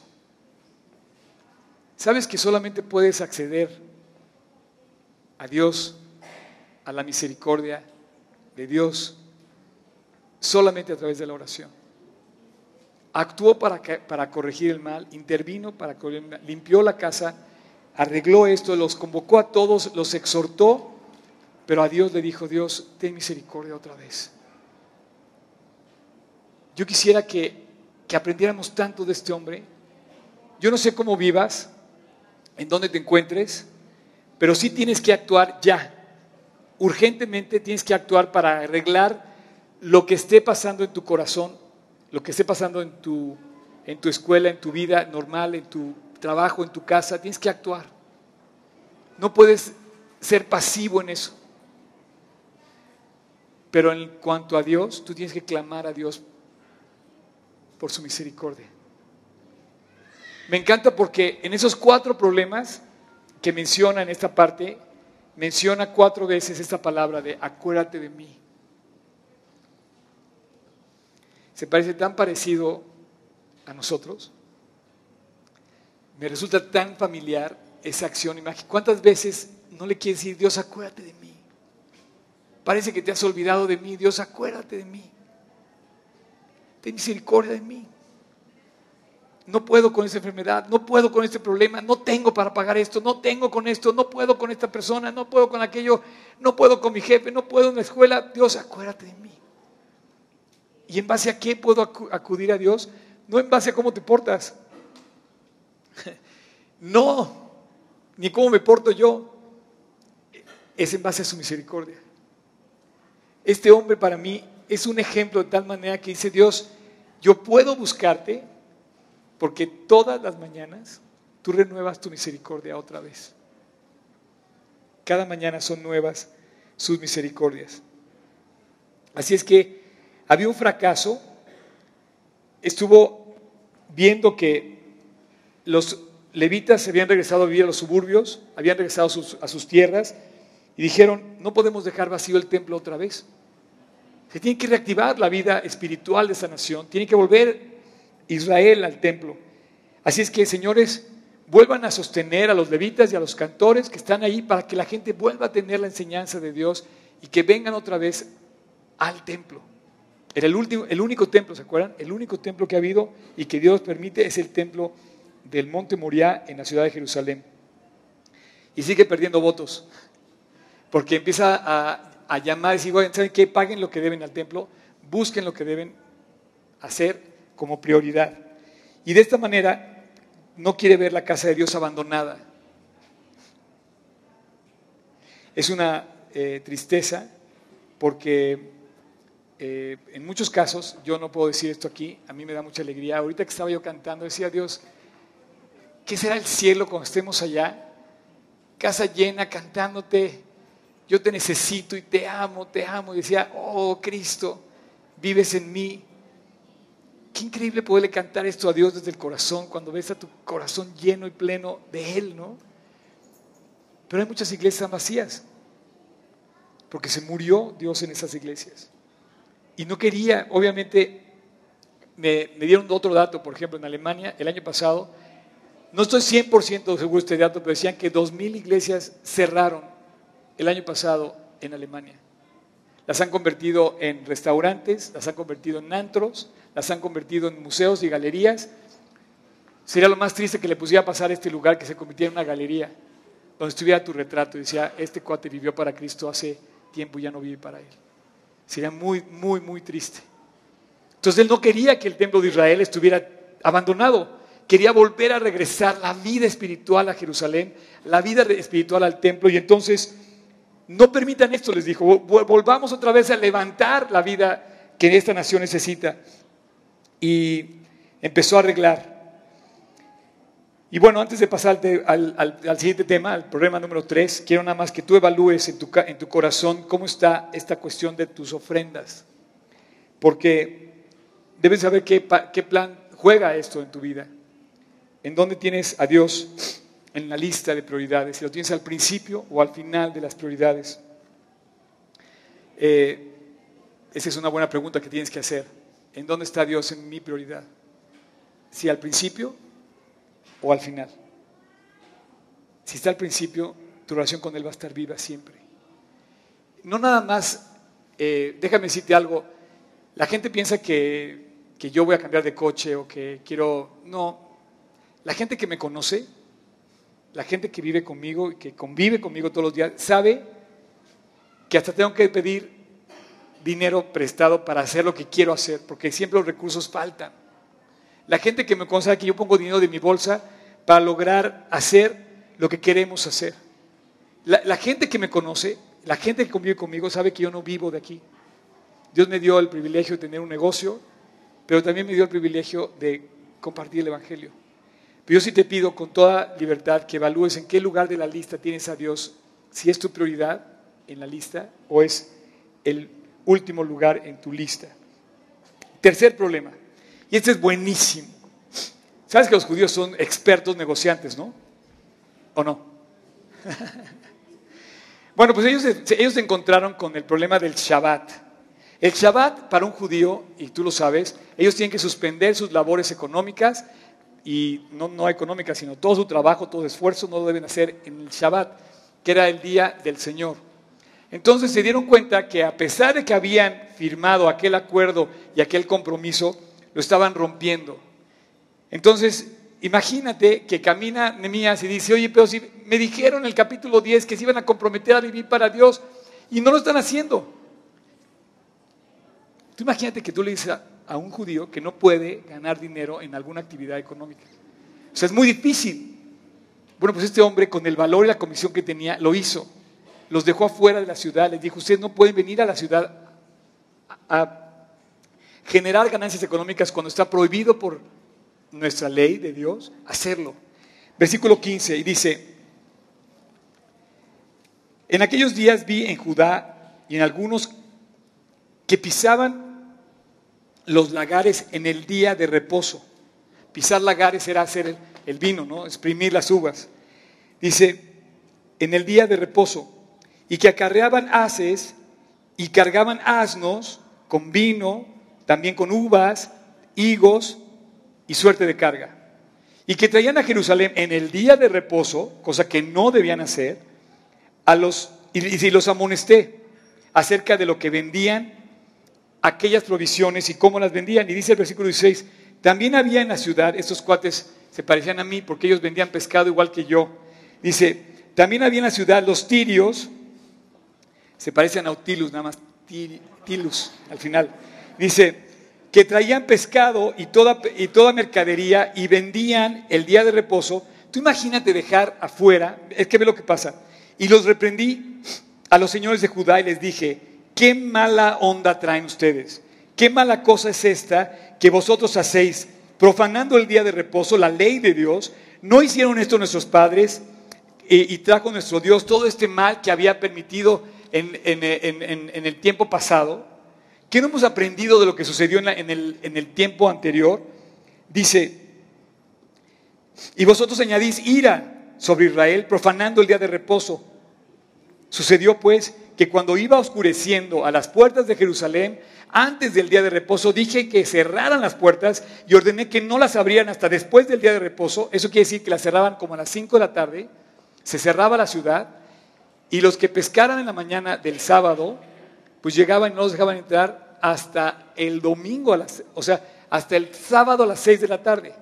¿Sabes que solamente puedes acceder a Dios, a la misericordia de Dios, solamente a través de la oración? Actuó para, para corregir el mal, intervino para corregir limpió la casa, arregló esto, los convocó a todos, los exhortó, pero a Dios le dijo, Dios, ten misericordia otra vez. Yo quisiera que, que aprendiéramos tanto de este hombre. Yo no sé cómo vivas, en dónde te encuentres, pero sí tienes que actuar ya. Urgentemente tienes que actuar para arreglar lo que esté pasando en tu corazón lo que esté pasando en tu, en tu escuela, en tu vida normal, en tu trabajo, en tu casa, tienes que actuar. No puedes ser pasivo en eso. Pero en cuanto a Dios, tú tienes que clamar a Dios por su misericordia. Me encanta porque en esos cuatro problemas que menciona en esta parte, menciona cuatro veces esta palabra de acuérdate de mí. Se parece tan parecido a nosotros. Me resulta tan familiar esa acción. ¿Cuántas veces no le quieres decir, Dios, acuérdate de mí? Parece que te has olvidado de mí. Dios, acuérdate de mí. Ten misericordia de mí. No puedo con esa enfermedad, no puedo con este problema, no tengo para pagar esto, no tengo con esto, no puedo con esta persona, no puedo con aquello, no puedo con mi jefe, no puedo en la escuela. Dios, acuérdate de mí. ¿Y en base a qué puedo acudir a Dios? No en base a cómo te portas. No, ni cómo me porto yo. Es en base a su misericordia. Este hombre para mí es un ejemplo de tal manera que dice Dios, yo puedo buscarte porque todas las mañanas tú renuevas tu misericordia otra vez. cada mañana son nuevas sus misericordias. Así es que había un fracaso, estuvo viendo que los levitas se habían regresado a vivir a los suburbios, habían regresado a sus, a sus tierras y dijeron, no podemos dejar vacío el templo otra vez. Se tiene que reactivar la vida espiritual de esa nación, tiene que volver Israel al templo. Así es que, señores, vuelvan a sostener a los levitas y a los cantores que están ahí para que la gente vuelva a tener la enseñanza de Dios y que vengan otra vez al templo. Era el, último, el único templo, ¿se acuerdan? El único templo que ha habido y que Dios permite es el templo del Monte Moriah en la ciudad de Jerusalén. Y sigue perdiendo votos, porque empieza a, llamar y decir, ¿saben qué? Paguen lo que deben al templo, busquen lo que deben hacer como prioridad. Y de esta manera no quiere ver la casa de Dios abandonada. Es una eh, tristeza porque eh, en muchos casos, yo no puedo decir esto aquí, a mí me da mucha alegría. Ahorita que estaba yo cantando, decía Dios, ¿qué será el cielo cuando estemos allá? Casa llena cantándote, yo te necesito y te amo, te amo. Y decía, oh Cristo, vives en mí. Qué increíble poderle cantar esto a Dios desde el corazón cuando ves a tu corazón lleno y pleno de Él, ¿no? Pero hay muchas iglesias vacías, porque se murió Dios en esas iglesias. Y no quería, obviamente, me, dieron otro dato, por ejemplo, en Alemania, el año pasado, no estoy 100% seguro de este dato, pero decían que 2.000 iglesias cerraron el año pasado en Alemania. Las han convertido en restaurantes, las han convertido en antros, las han convertido en museos y galerías. Sería lo más triste que le pusiera pasar a este lugar que se convirtiera en una galería, donde estuviera tu retrato y decía, este cuate vivió para Cristo hace tiempo y ya no vive para Él. Sería muy, muy, muy triste. Entonces él no quería que el templo de Israel estuviera abandonado. Quería volver a regresar la vida espiritual a Jerusalén, la vida espiritual al templo. Y entonces, no permitan esto, les dijo. Volvamos otra vez a levantar la vida que esta nación necesita. Y empezó a arreglar. Y bueno, antes de pasar al, siguiente tema, al problema número tres, quiero nada más que tú evalúes en tu, en tu corazón cómo está esta cuestión de tus ofrendas. Porque debes saber qué, qué plan juega esto en tu vida. En dónde tienes a Dios en la lista de prioridades. Si lo tienes al principio o al final de las prioridades. Eh, esa es una buena pregunta que tienes que hacer. ¿En dónde está Dios en mi prioridad? Si al principio o al final. Si está al principio, tu relación con Él va a estar viva siempre. No nada más, eh, déjame decirte algo, la gente piensa que, que yo voy a cambiar de coche o que quiero... No, la gente que me conoce, la gente que vive conmigo y que convive conmigo todos los días, sabe que hasta tengo que pedir dinero prestado para hacer lo que quiero hacer, porque siempre los recursos faltan. La gente que me conoce que yo pongo dinero de mi bolsa para lograr hacer lo que queremos hacer. La, gente que me conoce, la gente que convive conmigo sabe que yo no vivo de aquí. Dios me dio el privilegio de tener un negocio, pero también me dio el privilegio de compartir el Evangelio. Pero yo sí te pido con toda libertad que evalúes en qué lugar de la lista tienes a Dios, si es tu prioridad en la lista o es el último lugar en tu lista. Tercer problema, y este es buenísimo. ¿Sabes que los judíos son expertos negociantes, no? ¿O no? bueno, pues ellos, ellos se encontraron con el problema del Shabbat. El Shabbat para un judío, y tú lo sabes, ellos tienen que suspender sus labores económicas y no, no económicas, sino todo su trabajo, todo su esfuerzo no lo deben hacer en el Shabbat, que era el día del Señor. Entonces se dieron cuenta que a pesar de que habían firmado aquel acuerdo y aquel compromiso, lo estaban rompiendo. Entonces, imagínate que camina Nemías y dice, oye, pero si me dijeron en el capítulo 10 que se iban a comprometer a vivir para Dios y no lo están haciendo. Tú imagínate que tú le dices a, un judío que no puede ganar dinero en alguna actividad económica. O sea, es muy difícil. Bueno, pues este hombre con el valor y la comisión que tenía lo hizo. Los dejó afuera de la ciudad, les dijo, ustedes no pueden venir a la ciudad generar ganancias económicas cuando está prohibido por nuestra ley de Dios hacerlo. Versículo 15 y dice, En aquellos días vi en Judá y en algunos que pisaban los lagares en el día de reposo. Pisar lagares era hacer el, vino, ¿no? Exprimir las uvas. Dice, en el día de reposo, y que acarreaban haces y cargaban asnos con vino, también con uvas, higos y suerte de carga. Y que traían a Jerusalén en el día de reposo, cosa que no debían hacer, a los, y, los amonesté acerca de lo que vendían aquellas provisiones y cómo las vendían. Y dice el versículo 16, también había en la ciudad, estos cuates se parecían a mí porque ellos vendían pescado igual que yo. Dice, también había en la ciudad los tirios, se parecen a Nautilus, nada más tilus al final. Dice, que traían pescado y toda, y toda mercadería y vendían el día de reposo. Tú imagínate dejar afuera, es que ve lo que pasa. Y los reprendí a los señores de Judá y les dije, qué mala onda traen ustedes, qué mala cosa es esta que vosotros hacéis, profanando el día de reposo, la ley de Dios. ¿No hicieron esto nuestros padres? Y, trajo nuestro Dios todo este mal que había permitido en el tiempo pasado. ¿Qué no hemos aprendido de lo que sucedió en, el, tiempo anterior? Dice, y vosotros añadís ira sobre Israel, profanando el día de reposo. Sucedió pues que cuando iba oscureciendo a las puertas de Jerusalén, antes del día de reposo, dije que cerraran las puertas y ordené que no las abrieran hasta después del día de reposo. Eso quiere decir que las cerraban como a las 5 de la tarde, se cerraba la ciudad y los que pescaran en la mañana del sábado pues llegaban y no los dejaban entrar hasta el domingo, a las, o sea, hasta el sábado a las 6 de la tarde.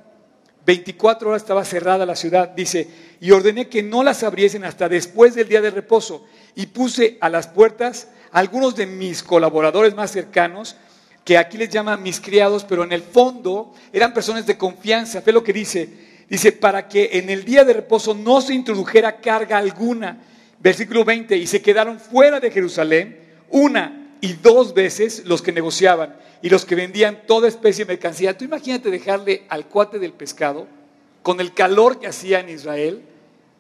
24 horas estaba cerrada la ciudad, dice, y ordené que no las abriesen hasta después del día de reposo. Y puse a las puertas algunos de mis colaboradores más cercanos, que aquí les llaman mis criados, pero en el fondo eran personas de confianza. Ve lo que dice. Dice, para que en el día de reposo no se introdujera carga alguna. Versículo 20, y se quedaron fuera de Jerusalén una y dos veces los que negociaban y los que vendían toda especie de mercancía. Tú imagínate dejarle al cuate del pescado, con el calor que hacía en Israel,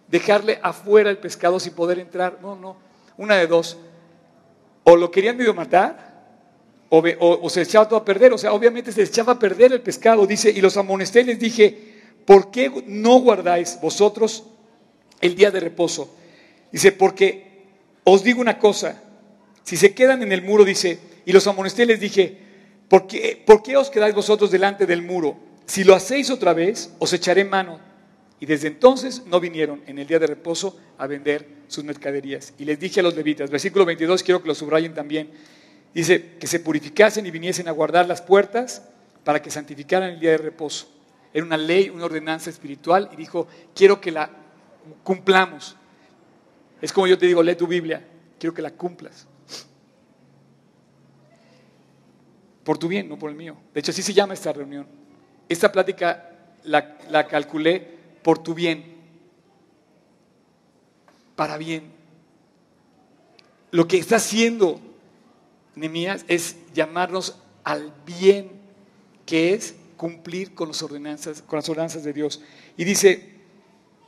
dejarle afuera el pescado sin poder entrar. No, no, una de dos. O lo querían medio matar, o, se echaba todo a perder. O sea, obviamente se echaba a perder el pescado. Dice, y los amonesté y les dije, ¿por qué no guardáis vosotros el día de reposo? Dice, porque os digo una cosa, si se quedan en el muro, dice, y los amonesté les dije, ¿por qué, ¿por qué os quedáis vosotros delante del muro? Si lo hacéis otra vez, os echaré mano. Y desde entonces no vinieron en el día de reposo a vender sus mercaderías. Y les dije a los levitas, versículo 22, quiero que lo subrayen también, dice, que se purificasen y viniesen a guardar las puertas para que santificaran el día de reposo. Era una ley, una ordenanza espiritual y dijo, quiero que la cumplamos. Es como yo te digo, lee tu Biblia, quiero que la cumplas. Por tu bien, no por el mío. De hecho, así se llama esta reunión. Esta plática la, calculé por tu bien, para bien. Lo que está haciendo Nehemías es llamarnos al bien, que es cumplir con, ordenanzas, con las ordenanzas de Dios. Y dice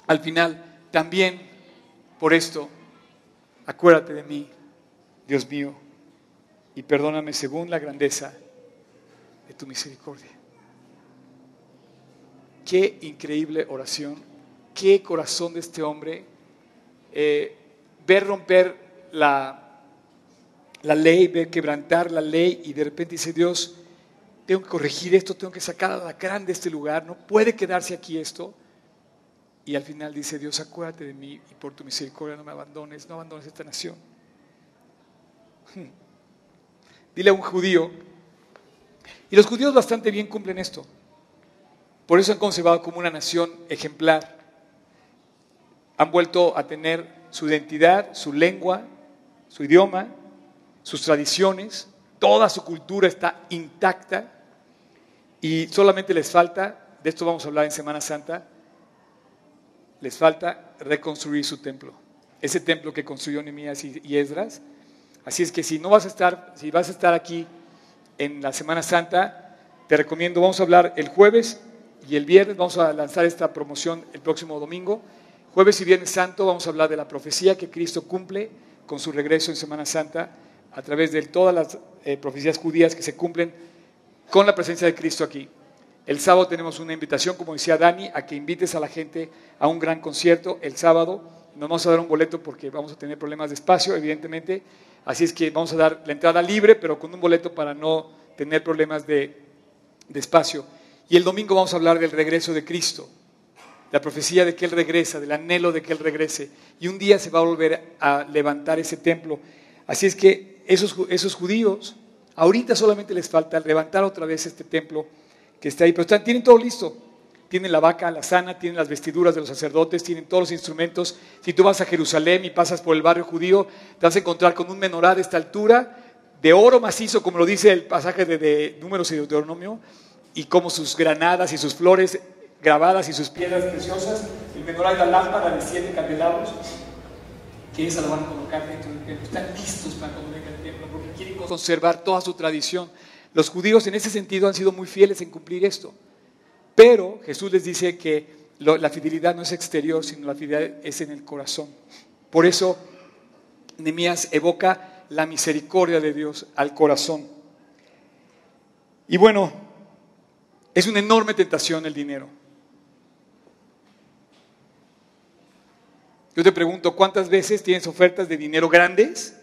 al final, también por esto, acuérdate de mí, Dios mío, y perdóname según la grandeza de tu misericordia. Qué increíble oración, qué corazón de este hombre. Eh, ver romper la, la ley, ver quebrantar la ley y de repente dice Dios, tengo que corregir esto, tengo que sacar a la gran de este lugar, no puede quedarse aquí esto. Y al final dice Dios, acuérdate de mí y por tu misericordia no me abandones, no abandones esta nación. Dile a un judío y los judíos bastante bien cumplen esto. Por eso han conservado como una nación ejemplar. Han vuelto a tener su identidad, su lengua, su idioma, sus tradiciones, toda su cultura está intacta y solamente les falta, de esto vamos a hablar en Semana Santa, les falta reconstruir su templo. Ese templo que construyó Nehemías y Esdras. Así es que si no vas a estar, si vas a estar aquí en la Semana Santa. Te recomiendo, vamos a hablar el jueves y el viernes, vamos a lanzar esta promoción el próximo domingo. Jueves y Viernes Santo vamos a hablar de la profecía que Cristo cumple con su regreso en Semana Santa a través de todas las eh, profecías judías que se cumplen con la presencia de Cristo aquí. El sábado tenemos una invitación, como decía Dani, a que invites a la gente a un gran concierto el sábado. Nos vamos a dar un boleto porque vamos a tener problemas de espacio, evidentemente. Así es que vamos a dar la entrada libre, pero con un boleto para no tener problemas de, de espacio. Y el domingo vamos a hablar del regreso de Cristo, la profecía de que Él regresa, del anhelo de que Él regrese. Y un día se va a volver a levantar ese templo. Así es que esos, esos judíos, ahorita solamente les falta levantar otra vez este templo que está ahí, pero están, tienen todo listo. Tienen la vaca, la sana, tienen las vestiduras de los sacerdotes, tienen todos los instrumentos. Si tú vas a Jerusalén y pasas por el barrio judío, te vas a encontrar con un menorá de esta altura, de oro macizo, como lo dice el pasaje de, de Números y Deuteronomio, y como sus granadas y sus flores grabadas y sus piedras preciosas, el menorá y la lámpara de siete candelabros, que esa la van a colocar dentro del templo. Están listos para cuando el templo, porque quieren conservar toda su tradición. Los judíos en ese sentido han sido muy fieles en cumplir esto. Pero Jesús les dice que la fidelidad no es exterior, sino la fidelidad es en el corazón. Por eso Nehemías evoca la misericordia de Dios al corazón. Y bueno, es una enorme tentación el dinero. Yo te pregunto, ¿cuántas veces tienes ofertas de dinero grandes?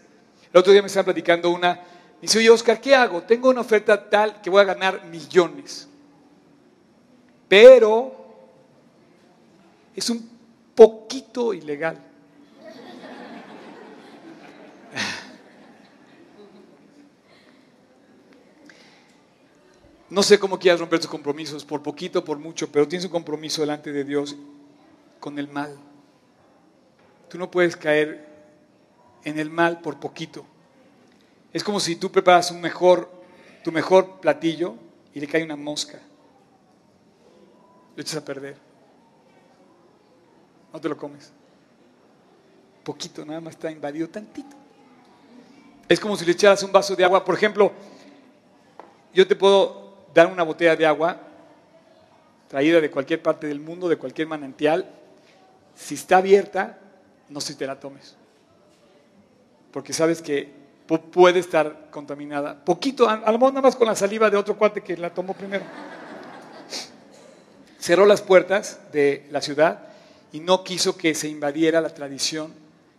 El otro día me estaban platicando una, dice, oye Oscar, ¿qué hago? Tengo una oferta tal que voy a ganar millones. Pero es un poquito ilegal. No sé cómo quieras romper tus compromisos, por poquito, por mucho, pero tienes un compromiso delante de Dios con el mal. Tú no puedes caer en el mal por poquito. Es como si tú preparas un mejor, tu mejor platillo y le cae una mosca. Lo echas a perder. No te lo comes. Poquito, nada más está invadido tantito. Es como si le echaras un vaso de agua. Por ejemplo, yo te puedo dar una botella de agua traída de cualquier parte del mundo, de cualquier manantial, si está abierta, no si te la tomes. Porque sabes que puede estar contaminada. Poquito, a lo mejor nada más con la saliva de otro cuate que la tomó primero. Cerró las puertas de la ciudad y no quiso que se invadiera la tradición,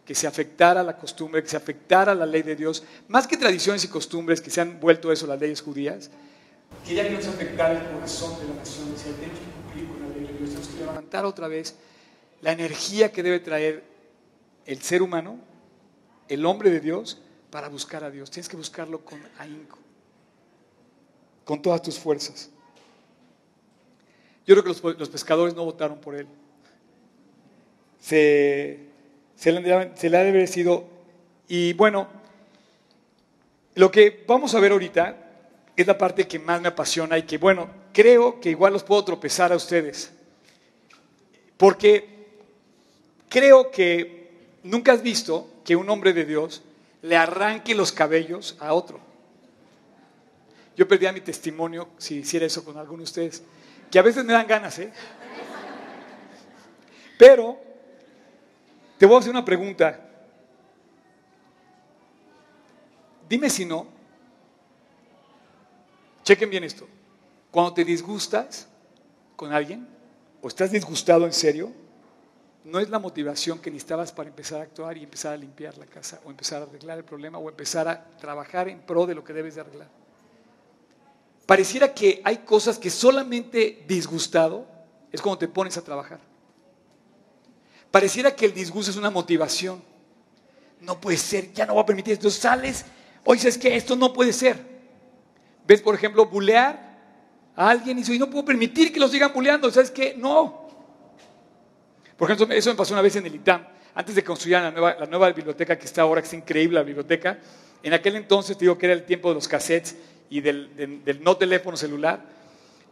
que se afectara la costumbre, que se afectara la ley de Dios. Más que tradiciones y costumbres que se han vuelto eso las leyes judías, quería que no se afectara el corazón de la nación. Decía, tenemos que cumplir con la ley de Dios, tenemos que levantar otra vez la energía que debe traer el ser humano, el hombre de Dios, para buscar a Dios. Tienes que buscarlo con ahínco, con todas tus fuerzas. Yo creo que los, pescadores no votaron por él. Se, le, se le ha de haber sido... Y bueno, lo que vamos a ver ahorita es la parte que más me apasiona y que, bueno, creo que igual los puedo tropezar a ustedes. Porque creo que nunca has visto que un hombre de Dios le arranque los cabellos a otro. Yo perdía mi testimonio si hiciera eso con alguno de ustedes, que a veces me dan ganas, ¿eh? Pero te voy a hacer una pregunta. Dime si no, Chequen bien esto. Cuando te disgustas con alguien o estás disgustado en serio, no es la motivación que necesitabas para empezar a actuar y empezar a limpiar la casa o empezar a arreglar el problema o empezar a trabajar en pro de lo que debes de arreglar. Pareciera que hay cosas que solamente disgustado es cuando te pones a trabajar. Pareciera que el disgusto es una motivación. No puede ser, ya no voy a permitir esto. Sales, oye, es que esto no puede ser. ¿Ves, por ejemplo, bulear a alguien y dice, no puedo permitir que lo sigan buleando? ¿Sabes qué? No. Por ejemplo, eso me pasó una vez en el ITAM, antes de construir la nueva, la nueva biblioteca que está ahora, que es increíble la biblioteca. En aquel entonces, te digo que era el tiempo de los cassettes y del, no teléfono celular.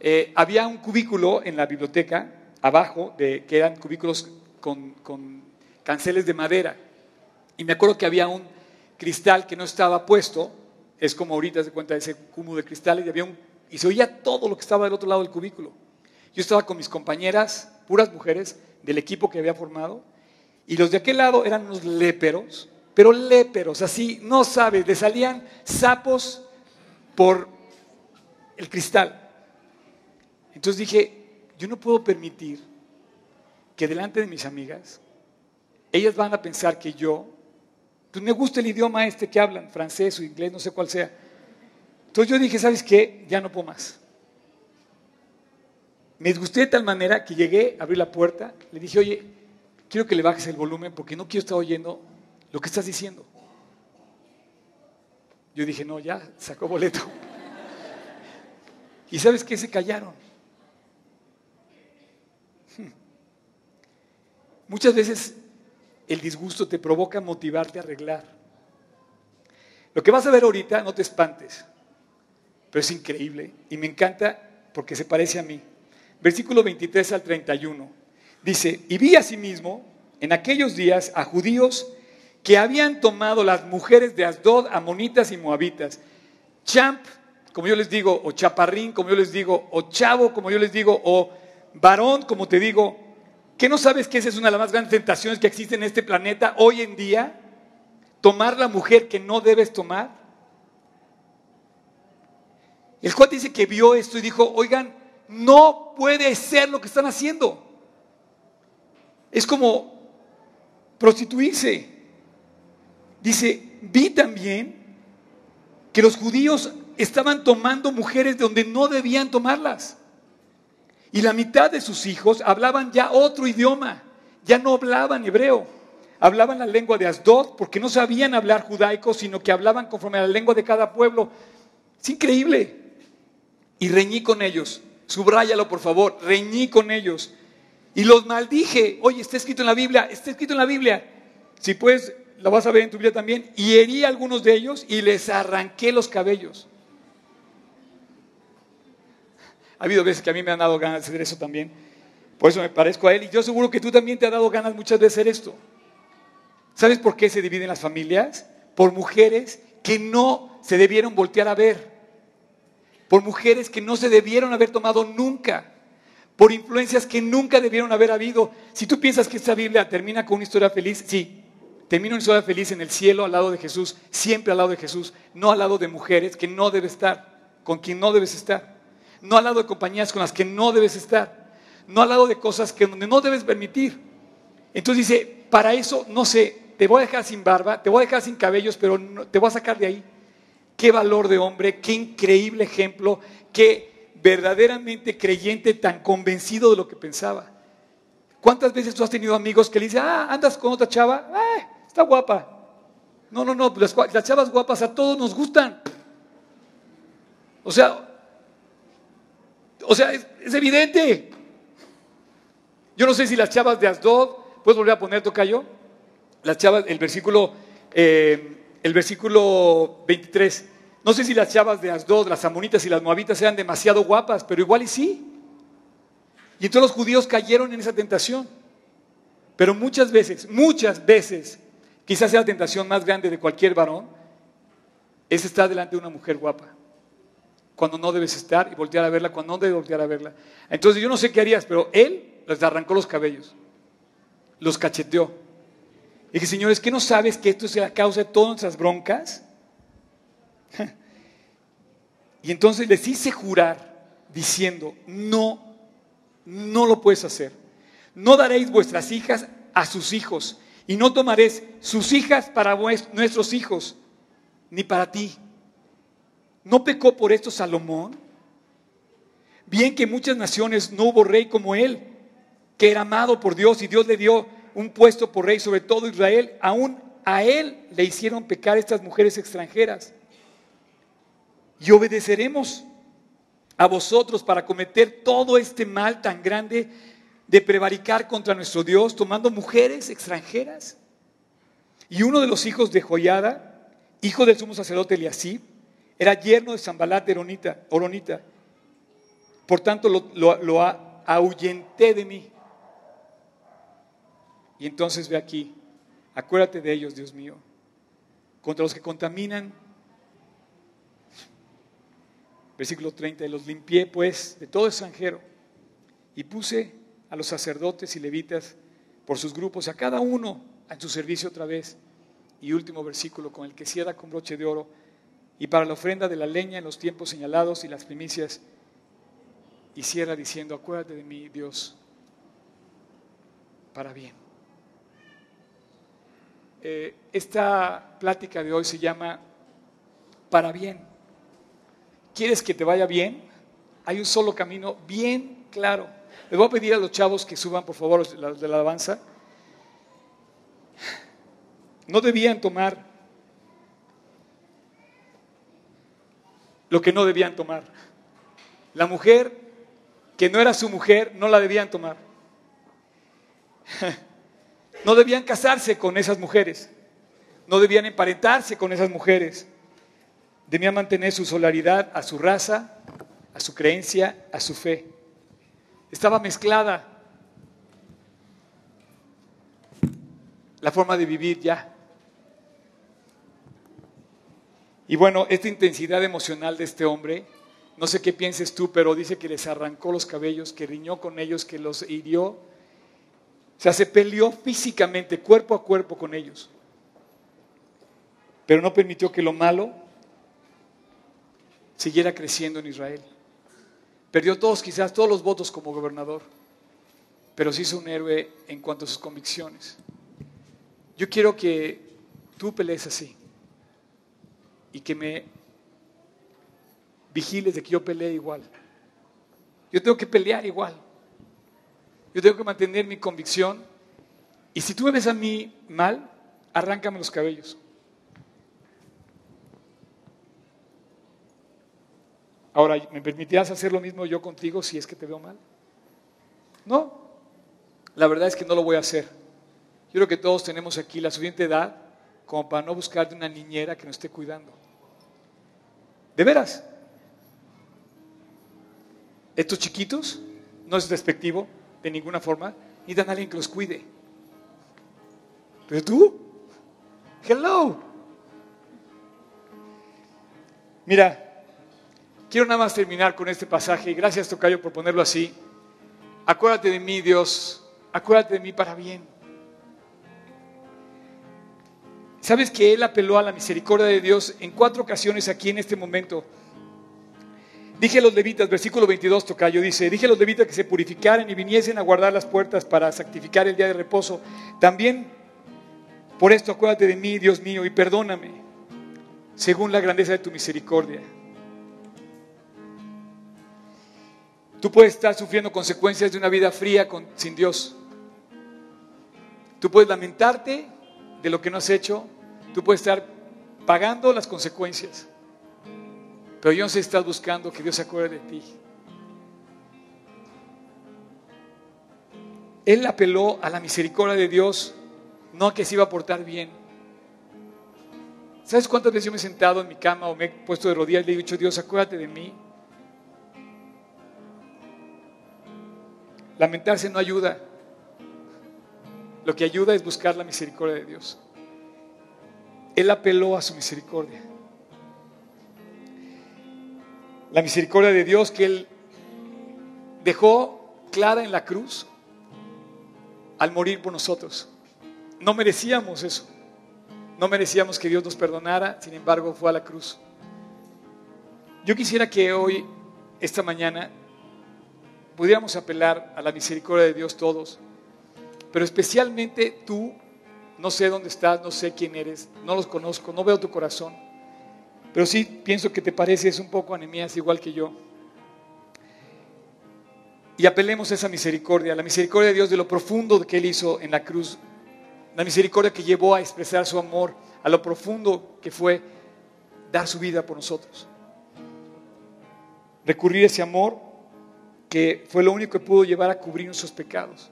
Eh, había un cubículo en la biblioteca, abajo, de, que eran cubículos con, con canceles de madera. Y me acuerdo que había un cristal que no estaba puesto es como ahorita se cuenta ese cúmulo de cristales y, había un, y se oía todo lo que estaba del otro lado del cubículo. Yo estaba con mis compañeras, puras mujeres, del equipo que había formado, y los de aquel lado eran unos léperos, pero léperos, así, no sabes, le salían sapos por el cristal. Entonces dije, yo no puedo permitir que delante de mis amigas, ellas van a pensar que yo, pues me gusta el idioma este que hablan, francés o inglés, no sé cuál sea. Entonces yo dije, ¿sabes qué? Ya no puedo más. Me disgusté de tal manera que llegué, abrí la puerta, le dije, oye, quiero que le bajes el volumen porque no quiero estar oyendo lo que estás diciendo. Yo dije, no, ya, sacó boleto. ¿Y sabes qué? Se callaron. Muchas veces el disgusto te provoca motivarte a arreglar. Lo que vas a ver ahorita, no te espantes, pero es increíble y me encanta porque se parece a mí. Versículo 23 al 31. Dice, y vi asimismo en aquellos días a judíos que habían tomado las mujeres de Asdod, amonitas y moabitas, champ, como yo les digo, o chaparrín, como yo les digo, o chavo, como yo les digo, o varón, como te digo, ¿qué no sabes que esa es una de las más grandes tentaciones que existen en este planeta hoy en día? Tomar la mujer que no debes tomar. El cuate dice que vio esto y dijo, oigan, no puede ser lo que están haciendo. Es como prostituirse. Dice, vi también que los judíos estaban tomando mujeres de donde no debían tomarlas. Y la mitad de sus hijos hablaban ya otro idioma, ya no hablaban hebreo, hablaban la lengua de Asdod porque no sabían hablar judaico, sino que hablaban conforme a la lengua de cada pueblo. Es increíble. Y reñí con ellos Subráyalo, por favor. Reñí con ellos. Y los maldije. Oye, está escrito en la Biblia. Está escrito en la Biblia. Si puedes, lo vas a ver en tu Biblia también. Y herí a algunos de ellos y les arranqué los cabellos. Ha habido veces que a mí me han dado ganas de hacer eso también. Por eso me parezco a él. Y yo seguro que tú también te has dado ganas muchas de hacer esto. ¿Sabes por qué se dividen las familias? Por mujeres que no se debieron voltear a ver por mujeres que no se debieron haber tomado nunca, por influencias que nunca debieron haber habido. Si tú piensas que esta Biblia termina con una historia feliz, sí, termina una historia feliz en el cielo al lado de Jesús, siempre al lado de Jesús, no al lado de mujeres que no debes estar, con quien no debes estar, no al lado de compañías con las que no debes estar, no al lado de cosas que no debes permitir. Entonces dice, para eso, no sé, te voy a dejar sin barba, te voy a dejar sin cabellos, pero te voy a sacar de ahí qué valor de hombre, qué increíble ejemplo, qué verdaderamente creyente tan convencido de lo que pensaba. ¿Cuántas veces tú has tenido amigos que le dicen, ah, andas con otra chava? Ah, guapa. No, no, no, las, las chavas guapas a todos nos gustan. O sea, o sea, es, evidente. Yo no sé si las chavas de Asdod, ¿puedes volver a poner tocayo? Las chavas, el versículo eh, el versículo 23. No sé si las chavas de Asdod, las amonitas y las moabitas sean demasiado guapas, pero igual y sí. Y entonces los judíos cayeron en esa tentación. Pero muchas veces, muchas veces, quizás sea la tentación más grande de cualquier varón, es estar delante de una mujer guapa. Cuando no debes estar y voltear a verla, cuando no debes voltear a verla. Entonces yo no sé qué harías, pero él les arrancó los cabellos, los cacheteó y dije, señores, ¿qué no sabes que esto es la causa de todas nuestras broncas? Y entonces les hice jurar diciendo, no, no lo puedes hacer. No daréis vuestras hijas a sus hijos y no tomaréis sus hijas para nuestros hijos, ni para ti. ¿No pecó por esto Salomón? Bien que en muchas naciones no hubo rey como él, que era amado por Dios y Dios le dio un puesto por rey sobre todo Israel, aún a él le hicieron pecar estas mujeres extranjeras. Y obedeceremos a vosotros para cometer todo este mal tan grande de prevaricar contra nuestro Dios tomando mujeres extranjeras. Y uno de los hijos de Joyada, hijo del sumo sacerdote Eliasib, era yerno de Zambalat de Oronita. Por tanto, lo, lo ahuyenté de mí. Y entonces ve aquí, acuérdate de ellos, Dios mío, contra los que contaminan. Versículo 30, los limpié pues de todo extranjero y puse a los sacerdotes y levitas por sus grupos, a cada uno en su servicio otra vez. y último versículo con el que cierra con broche de oro, y para la ofrenda de la leña en los tiempos señalados y las primicias, y cierra diciendo, acuérdate de mí, Dios, para bien. Eh, esta plática de hoy se llama para bien. ¿Quieres que te vaya bien? Hay un solo camino bien claro. Les voy a pedir a los chavos que suban, por favor, de la alabanza. No debían tomar lo que no debían tomar. La mujer que no era su mujer, no la debían tomar. No debían casarse con esas mujeres. No debían emparentarse con esas mujeres. Debían mantener su solaridad a su raza, a su creencia, a su fe. Estaba mezclada la forma de vivir ya. Y bueno, esta intensidad emocional de este hombre, no sé qué pienses tú, pero dice que les arrancó los cabellos, que riñó con ellos, que los hirió. O sea, se peleó físicamente, cuerpo a cuerpo con ellos. Pero no permitió que lo malo siguiera creciendo en Israel. Perdió todos, quizás todos los votos como gobernador, pero se hizo un héroe en cuanto a sus convicciones. Yo quiero que tú pelees así y que me vigiles de que yo pelee igual. Yo tengo que pelear igual. Yo tengo que mantener mi convicción. Y si tú me ves a mí mal, arráncame los cabellos. Ahora, ¿me permitirás hacer lo mismo yo contigo si es que te veo mal? No, la verdad es que no lo voy a hacer. Yo creo que todos tenemos aquí la suficiente edad como para no buscar de una niñera que nos esté cuidando. De veras. Estos chiquitos, no es despectivo de ninguna forma, necesitan a alguien que los cuide. Pero tú, hello. Mira, quiero nada más terminar con este pasaje. Gracias, Tocayo, por ponerlo así. Acuérdate de mí, Dios. Acuérdate de mí para bien. ¿Sabes que Él apeló a la misericordia de Dios en cuatro ocasiones aquí en este momento? Dije a los levitas, versículo 22, Tocayo, dice, dije a los levitas que se purificaran y viniesen a guardar las puertas para santificar el día de reposo. También, por esto acuérdate de mí, Dios mío, y perdóname, según la grandeza de tu misericordia. Tú puedes estar sufriendo consecuencias de una vida fría sin Dios. Tú puedes lamentarte de lo que no has hecho, Tú puedes estar pagando las consecuencias, pero yo no sé si estás buscando que Dios se acuerde de ti. Él apeló a la misericordia de Dios, no a que se iba a portar bien. ¿Sabes cuántas veces yo me he sentado en mi cama o me he puesto de rodillas y le he dicho, Dios, acuérdate de mí? Lamentarse no ayuda. Lo que ayuda es buscar la misericordia de Dios. Él apeló a su misericordia. La misericordia de Dios que Él dejó clara en la cruz al morir por nosotros. No merecíamos eso. No merecíamos que Dios nos perdonara, sin embargo fue a la cruz. Yo quisiera que hoy, esta mañana, pudiéramos apelar a la misericordia de Dios todos, pero especialmente tú no sé dónde estás, no sé quién eres, no los conozco, no veo tu corazón. Pero sí pienso que te pareces un poco anemías igual que yo. Y apelemos a esa misericordia, la misericordia de Dios de lo profundo que Él hizo en la cruz. La misericordia que llevó a expresar su amor, a lo profundo que fue dar su vida por nosotros. Recurrir a ese amor que fue lo único que pudo llevar a cubrir nuestros pecados.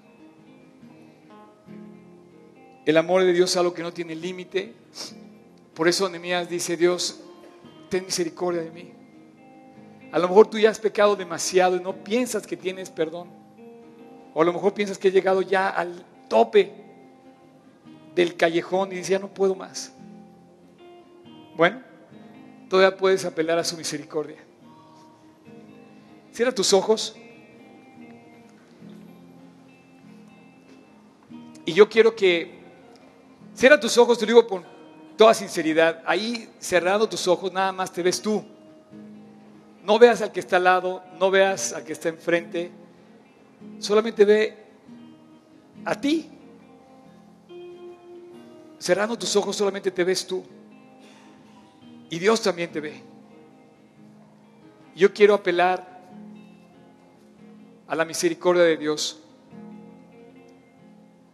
El amor de Dios es algo que no tiene límite. Por eso Nehemías dice, Dios, ten misericordia de mí. A lo mejor tú ya has pecado demasiado y no piensas que tienes perdón. O a lo mejor piensas que he llegado ya al tope del callejón y dices, ya no puedo más. Bueno, todavía puedes apelar a su misericordia. Cierra tus ojos. Y yo quiero que Cierra tus ojos, te digo, toda sinceridad, ahí cerrando tus ojos, nada más te ves tú. No veas al que está al lado, no veas al que está enfrente, solamente ve a ti. Cerrando tus ojos solamente te ves tú. Y Dios también te ve. Yo quiero apelar a la misericordia de Dios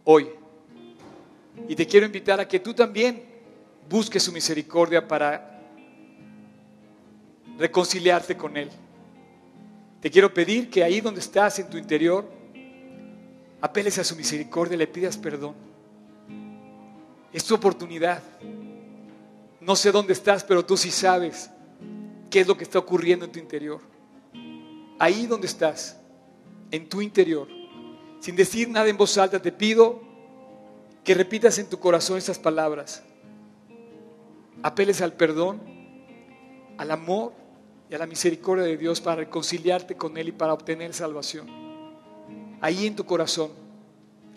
hoy. Y te quiero invitar a que tú también busques su misericordia para reconciliarte con Él. Te quiero pedir que ahí donde estás en tu interior, apeles a su misericordia, le pidas perdón. Es tu oportunidad. No sé dónde estás, pero tú sí sabes qué es lo que está ocurriendo en tu interior. Ahí donde estás, en tu interior, sin decir nada en voz alta, te pido que repitas en tu corazón estas palabras. Apeles al perdón, al amor y a la misericordia de Dios para reconciliarte con Él y para obtener salvación. Ahí en tu corazón,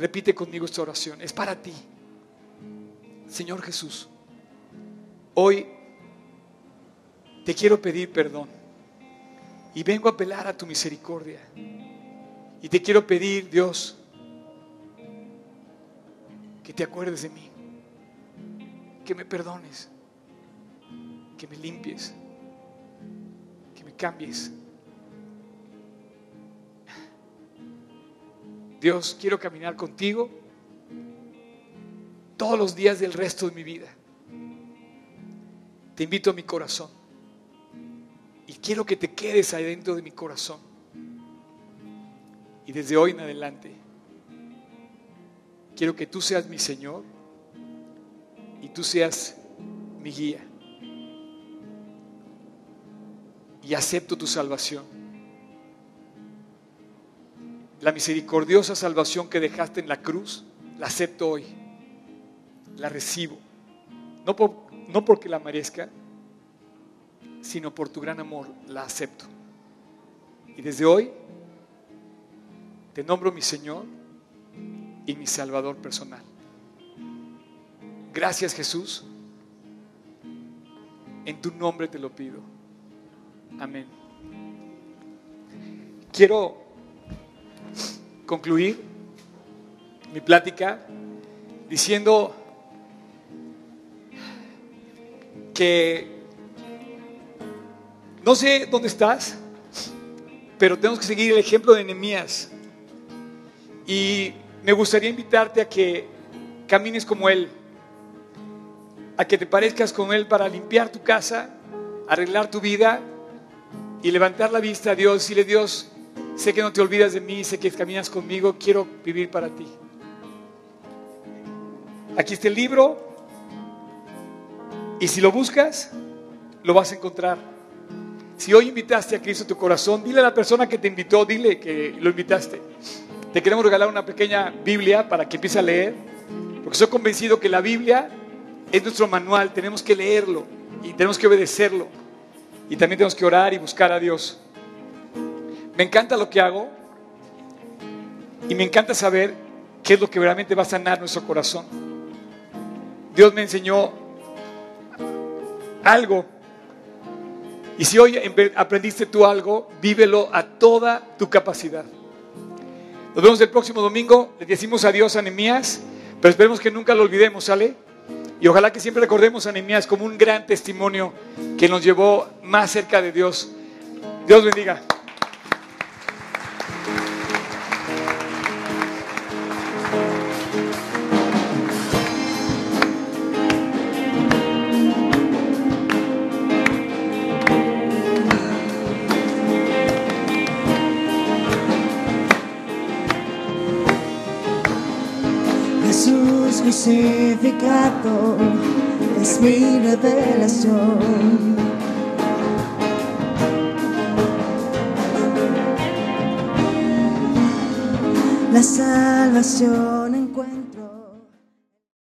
repite conmigo esta oración. Es para ti. Señor Jesús, hoy te quiero pedir perdón y vengo a apelar a tu misericordia. Y te quiero pedir, Dios, que te acuerdes de mí, que me perdones, que me limpies, que me cambies. Dios, quiero caminar contigo todos los días del resto de mi vida. Te invito a mi corazón y quiero que te quedes ahí dentro de mi corazón. Y desde hoy en adelante, quiero que tú seas mi Señor y tú seas mi guía. Y acepto tu salvación. La misericordiosa salvación que dejaste en la cruz, la acepto hoy. La recibo. No, no porque la merezca, sino por tu gran amor, la acepto. Y desde hoy te nombro mi Señor y mi Salvador personal. Gracias Jesús. En tu nombre te lo pido. Amén. Quiero concluir mi plática diciendo que no sé dónde estás, pero tenemos que seguir el ejemplo de Nehemías. Y me gustaría invitarte a que camines como Él, a que te parezcas con Él para limpiar tu casa, arreglar tu vida y levantar la vista a Dios. Dile, Dios, sé que no te olvidas de mí, sé que caminas conmigo, quiero vivir para ti. Aquí está el libro y si lo buscas, lo vas a encontrar. Si hoy invitaste a Cristo a tu corazón, dile a la persona que te invitó, dile que lo invitaste. Te queremos regalar una pequeña Biblia para que empiece a leer, porque soy convencido que la Biblia es nuestro manual, tenemos que leerlo y tenemos que obedecerlo. Y también tenemos que orar y buscar a Dios. Me encanta lo que hago y me encanta saber qué es lo que realmente va a sanar nuestro corazón. Dios me enseñó algo. Y si hoy aprendiste tú algo, vívelo a toda tu capacidad. Nos vemos el próximo domingo. Le decimos adiós a Nehemías, pero esperemos que nunca lo olvidemos, ¿sale? Y ojalá que siempre recordemos a Nehemías como un gran testimonio que nos llevó más cerca de Dios. Dios bendiga. Crucificado es mi revelación. La salvación